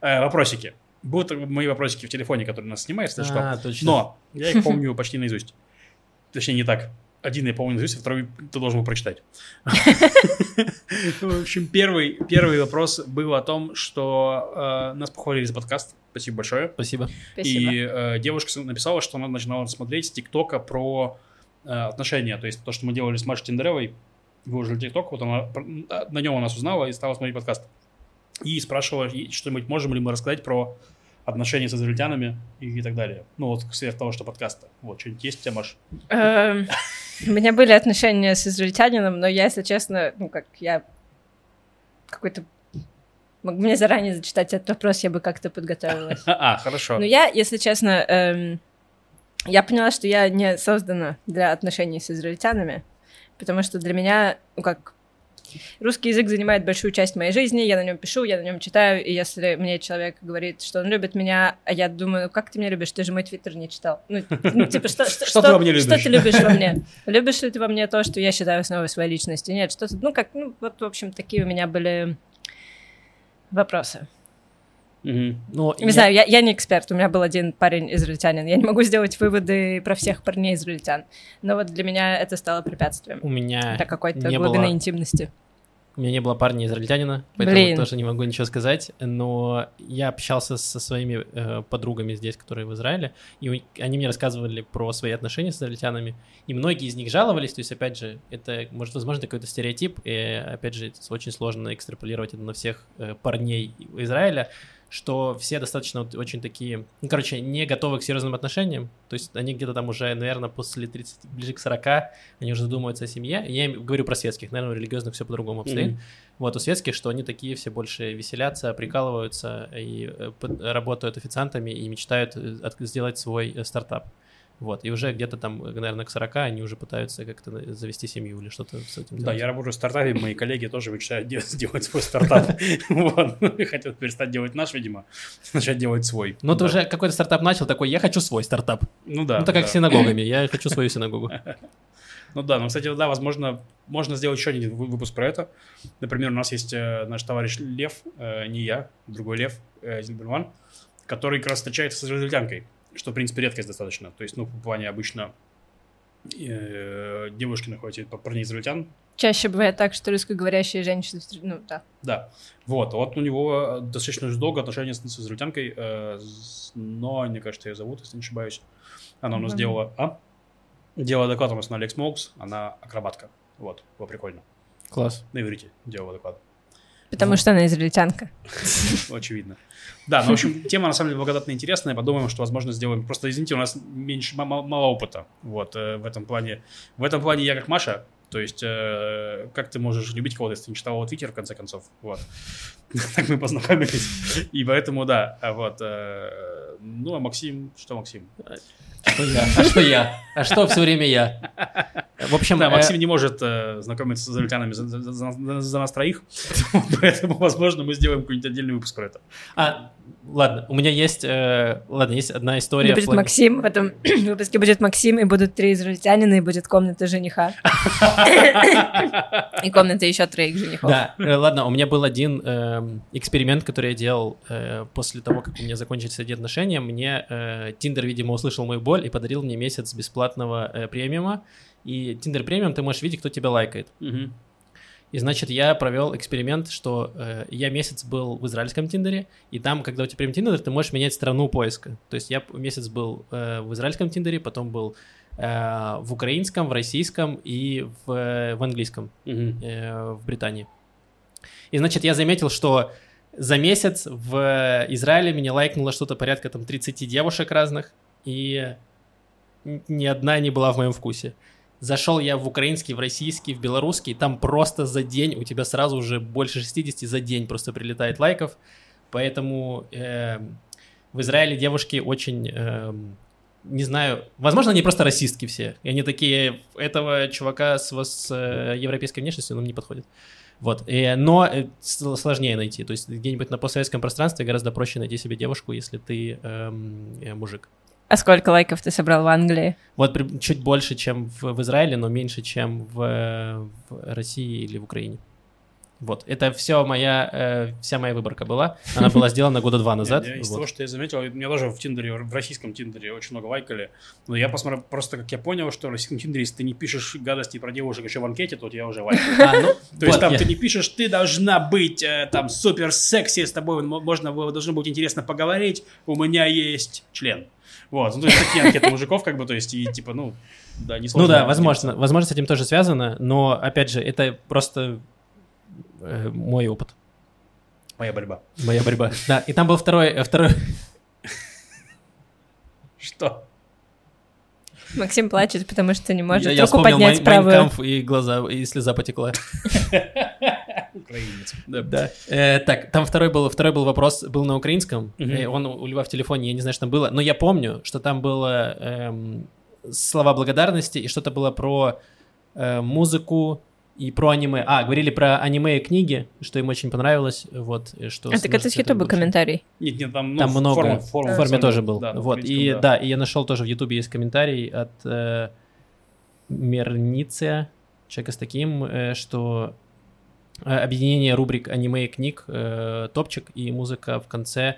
Э, вопросики. Будут мои вопросики в телефоне, который нас снимает, если что. А, точно. Но я их помню почти наизусть. Точнее, не так. Один я помню наизусть, а второй ты должен был прочитать. В общем, первый, первый вопрос был о том, что э, нас похвалили за подкаст. Спасибо большое. Спасибо. Спасибо. И э, девушка написала, что она начинала смотреть с ТикТока про э, отношения. То есть то, что мы делали с Машей Тендеровой, выложили ТикТок, вот она про- на нем у нас узнала и стала смотреть подкаст. И спрашивала, что-нибудь можем ли мы рассказать про отношения с израильтянами и, так далее. Ну вот, сверх того, что подкаста. Вот, что-нибудь есть у тебя, Маш? У меня были отношения с израильтянином, но я, если честно, ну как, я какой-то... Могу мне заранее зачитать этот вопрос, я бы как-то подготовилась. А, хорошо. Ну, я, если честно, эм, я поняла, что я не создана для отношений с израильтянами, потому что для меня, ну как, русский язык занимает большую часть моей жизни, я на нем пишу, я на нем читаю, и если мне человек говорит, что он любит меня, а я думаю, ну как ты меня любишь, ты же мой твиттер не читал. Ну, ну, типа, что, что, Что ты во мне Что любишь? ты любишь во мне? Любишь ли ты во мне то, что я считаю основой своей личности? Нет, что-то, ну как, ну вот, в общем, такие у меня были вопросы. Мгм. Ну, Не я- знаю, я, я не эксперт, у меня был один парень израильтянин, я не могу сделать выводы про всех парней израильтян, но вот для меня это стало препятствием у меня для какой-то не глубины было- интимности. У меня не было парня израильтянина, поэтому Блин. тоже не могу ничего сказать. Но я общался со своими э, подругами здесь, которые в Израиле, и у- они мне рассказывали про свои отношения с израильтянами. И многие из них жаловались, то есть, опять же, это, может, возможно, какой-то стереотип, и, опять же, это очень сложно экстраполировать это на всех э, парней Израиля, что все достаточно вот очень такие, ну, короче, не готовы к серьезным отношениям. То есть они где-то там уже, наверное, после 30, ближе к 40, они уже задумываются о семье. Я им говорю про светских, наверное, у религиозных все по-другому обстоит. Мгм. Вот у светских, что они такие все больше веселятся, прикалываются и э, под- работают официантами и мечтают э, от- сделать свой э, стартап. Вот, и уже где-то там, э, наверное, к 40 они уже пытаются как-то на- завести семью или что-то с этим Да, делать. я работаю в стартапе, мои коллеги тоже мечтают де- сделать свой стартап. Вот. И Хотят перестать делать наш, видимо, начать делать свой. Ну, ты Да. уже какой-то стартап начал, такой, я хочу свой стартап. Ну да. ну, так как да. с синагогами, я хочу свою синагогу. Ну да, ну, кстати, да, возможно, можно сделать еще один вы- выпуск про это. Например, у нас есть э, наш товарищ Лев, э, не я, другой Лев, э, Зильберман, который как раз встречается с израильтянкой, что, в принципе, редкость достаточно. То есть, ну, в плане обычно э, девушки находят себе парней израильтян, Чаще бывает так, что русскоговорящие женщины, ну да. Да. Вот. Вот у него достаточно долго отношения с, с израильтянкой, э, с- но, мне кажется, ее зовут, если не ошибаюсь. Она у нас Мгм. делала... А? Делала доклад у нас на Алекс Моукс, она акробатка. Вот, было прикольно. Класс. На иврите делала доклад. Потому что она израильтянка. Очевидно. Да, ну, в общем, тема на самом деле благодатно интересная. Подумаем, что, возможно, сделаем. Просто, извините, у нас меньше, мало, мало опыта. Вот, э, в этом плане. В этом плане я как Маша. То есть, э, как ты можешь любить кого-то, если ты не читал его твиттер, в конце концов. Вот. Так мы познакомились. И поэтому, да, а вот. э, Ну, а Максим, что Максим? Что я? А что я? А что все время я? В общем, Да, э, Максим не может э, знакомиться с израильтянами за, за- за- за нас троих, поэтому, возможно, мы сделаем какой-нибудь отдельный выпуск про это. а, ладно, у меня есть, э, ладно, есть одна история. будет в плане- Максим, в этом выпуске будет Максим, и будут три израильтянина, и будет комната жениха. И комната еще троих женихов. Да, э, ладно, у меня был один эм, эксперимент, который я делал э, после того, как у меня закончились эти отношения. Мне э, Тиндер, видимо, услышал мою боль и подарил мне месяц бесплатного э, премиума. И Тиндер премиум ты можешь видеть, кто тебя лайкает. Мгм. И значит, я провел эксперимент, что э, я месяц был в израильском Тиндере, и там, когда у тебя премиум Тиндер, ты можешь менять страну поиска. То есть я месяц был э, в израильском Тиндере, потом был э, в украинском, в российском и в, э, в английском Мгм. э, в Британии. И, значит, я заметил, что за месяц в Израиле меня лайкнуло что-то порядка там 30 девушек разных, и ни одна не была в моем вкусе. Зашел я в украинский, в российский, в белорусский, там просто за день у тебя сразу уже больше 60 за день просто прилетает лайков, поэтому эм, в Израиле девушки очень, эм, не знаю, возможно, они просто расистки все, и они такие, этого чувака с, с э, европейской внешностью нам не подходит. Вот, и, но э, сложнее найти, то есть где-нибудь на постсоветском пространстве гораздо проще найти себе девушку, если ты эм, э, мужик. А сколько лайков ты собрал в Англии? Вот при- чуть больше, чем в, в Израиле, но меньше, чем в, в России или в Украине. Вот, это все моя, э, вся моя выборка была. Она была сделана года два назад. Я- я Из вот. того, что я заметил, у меня тоже в Тиндере, в российском Тиндере очень много лайкали. Но я посмотрел, просто как я понял, что в российском Тиндере, если ты не пишешь гадости про девушек еще в анкете, то тебя уже лайкают. А, ну, То есть там я- ты не пишешь, ты должна быть э, там супер секси, с тобой мо- можно было- должно быть интересно поговорить, у меня есть член. Вот, ну то есть такие анкеты мужиков, как бы, то есть и типа, ну, да, не Ну сложно. да, возможно, возможно, с этим тоже связано, но опять же, это просто э, мой опыт, Моя борьба. моя борьба. Да, и там был второй, э, второй. Что? Максим плачет, потому что не может я, я руку вспомнил поднять Mein- правую. Mein Kampf и глаза, и слеза потекла. Украинец. Да. Э, так, там второй был, второй был вопрос, был на украинском. Э, он у Льва в телефоне, я не знаю, что там было. Но я помню, что там было эм, слова благодарности и что-то было про э, музыку и про аниме. А, говорили про аниме и книги, что им очень понравилось. Вот, что А так это с Ютуба комментарий. Нет, нет, там, ну, Там много. форме- форме- В форме тоже был. да, вот. И украинском, да. и я нашел тоже в Ютубе есть комментарий от э, Мерниция, человека с таким, э, что объединение рубрик аниме и книг, э, топчик и музыка в конце.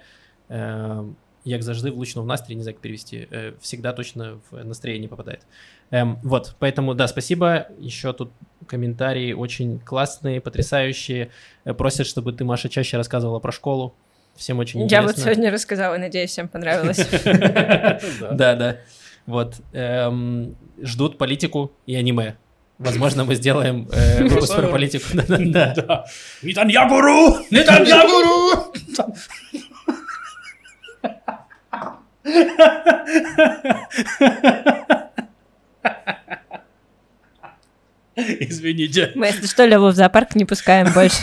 Э, як завжди влучно в настрій, не знаю, как перевести, э, всегда точно в настроение попадает. Эм, вот, поэтому, да, спасибо. Еще тут комментарии очень классные, потрясающие. Э, Просят, чтобы ты, Маша, чаще рассказывала про школу. Всем очень Я интересно. вот сегодня рассказала, надеюсь, всем понравилось. Да, да. Вот. эм, Ждут политику и аниме. Возможно, мы сделаем э, выпуск про политику. Да-да-да. Да. Нетаньягуру! Нетаньягуру! Извините. Мы, если что, Леву в зоопарк не пускаем больше.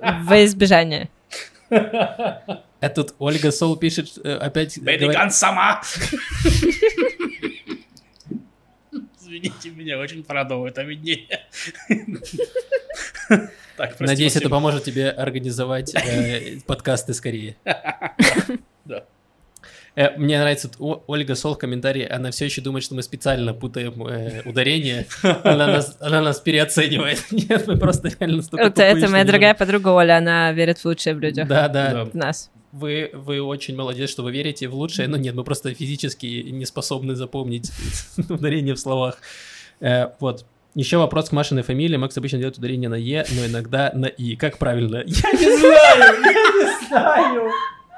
Во избежание. А тут Ольга Сол пишет э, опять... Бедиган сама! Извините меня, очень порадовало это видение. Так, прости, Надеюсь, это Максим. поможет тебе организовать э, подкасты скорее. Да. Э, Мне нравится О- Ольга Сол в комментарии, она все еще думает, что мы специально путаем э, ударение. Она нас, она нас переоценивает. Нет, мы просто реально настолько Это, это моя дорогая подруга Оля, она верит в лучшее в людях. Да, да. Да. В нас. Вы, вы очень молодец, что вы верите в лучшее, но нет, мы просто физически не способны запомнить ударение в словах. Э, вот. Еще вопрос к Машиной фамилии. Макс обычно делает ударение на Е, но иногда на И. Как правильно? Я не знаю! Я не знаю!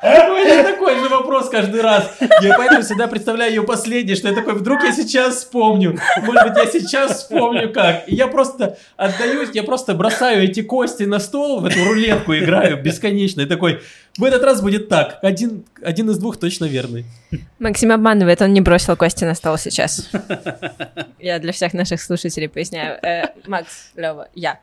Какой это такой же вопрос каждый раз. Я поэтому всегда представляю ее последней, что я такой, вдруг я сейчас вспомню. Может быть, я сейчас вспомню как. И я просто отдаюсь, я просто бросаю эти кости на стол, в эту рулетку играю бесконечно. И такой, в этот раз будет так. Один, один из двух точно верный. Максим обманывает, он не бросил кости на стол сейчас. Я для всех наших слушателей поясняю. Э, Макс, Лева, я.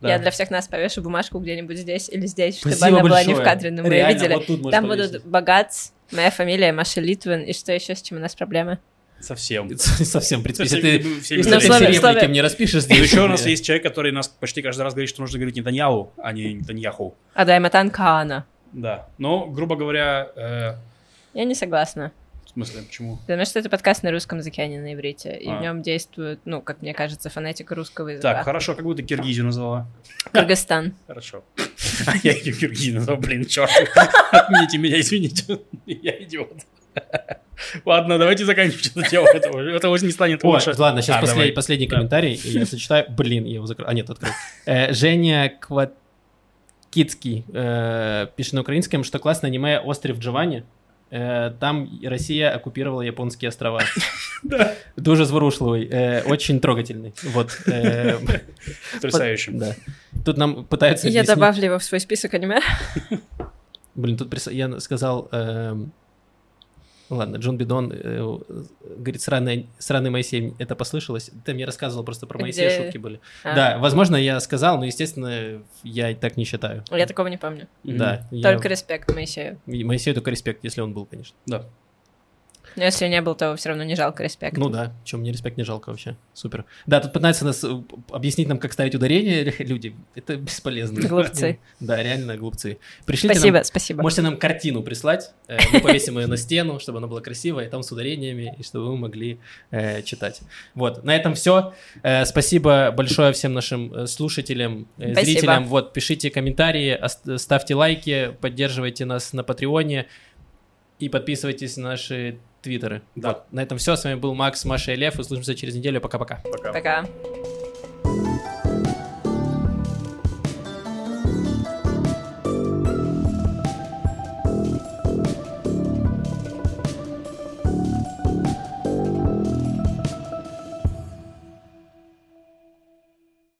Да. Я для всех нас повешу бумажку где-нибудь здесь или здесь, чтобы Спасибо она была не большое. в кадре, но мы ее Реально, видели. вот тут Там повесить. будут Богац, моя фамилия Маша Литвин, и что еще, с чем у нас проблемы? Совсем. Совсем, Совсем, если ты, все если Ну, мне распишешь И здесь. еще у нас есть человек, который нас почти каждый раз говорит, что нужно говорить Нетаньяху, а не Нетаньяху. Адайматан Каана. Да. Но, грубо говоря, э, Я не согласна. В смысле, почему? Потому что это подкаст на русском языке, а не на иврите. И А. в нем действует, ну, как мне кажется, фонетика русского языка. Так, хорошо, как ты Киргизию назвала? Кыргызстан. Хорошо. А я ее Киргизию назвал, блин, черт. Отмените меня, извините. Я идиот. Ладно, давайте заканчивать эту тему. Это уже- это уже не станет О, лучше. ладно, сейчас А, послед- последний Да. комментарий, и я зачитаю. Блин, я его закрыл. А, нет, открыл. Э, Женя Кваткицкий э, пишет на украинском, что классное аниме «Остров Джованни». Э, Там Россия оккупировала японские острова. Да. Дуже зворушливый, э, очень трогательный. Вот. э, Потрясающе. Да. Тут нам пытаются Я добавлю его в свой список аниме. Блин, тут я сказал... Ладно, Джон Бидон э, говорит, сраный, сраный Моисей, это послышалось? Ты мне рассказывал просто про Моисея, Где? шутки были. А. Да, возможно, я сказал, но, естественно, я так не считаю. Я такого не помню. Да. я- Только респект Моисею. Моисею только респект, если он был, конечно. Да. Но если не был, то все равно не жалко респект. Ну да, чем мне респект не жалко вообще. Супер. Да, тут пытаются нас э, объяснить нам, как ставить ударение люди. Это бесполезно. Глупцы. Да, реально глупцы. Пришлите Спасибо, нам спасибо. Можете нам картину прислать, э, мы повесим ее на стену, чтобы она была красивая, и там с ударениями, и чтобы вы могли э, читать. Вот, на этом все. спасибо большое всем нашим э, слушателям, э, Спасибо. зрителям. Вот, пишите комментарии, ставьте лайки, поддерживайте нас на Патреоне и подписывайтесь на наши твиттеры. Да. Вот, на этом все. С вами был Макс, Маша и Лев. Услышимся через неделю. Пока-пока. Пока. Пока.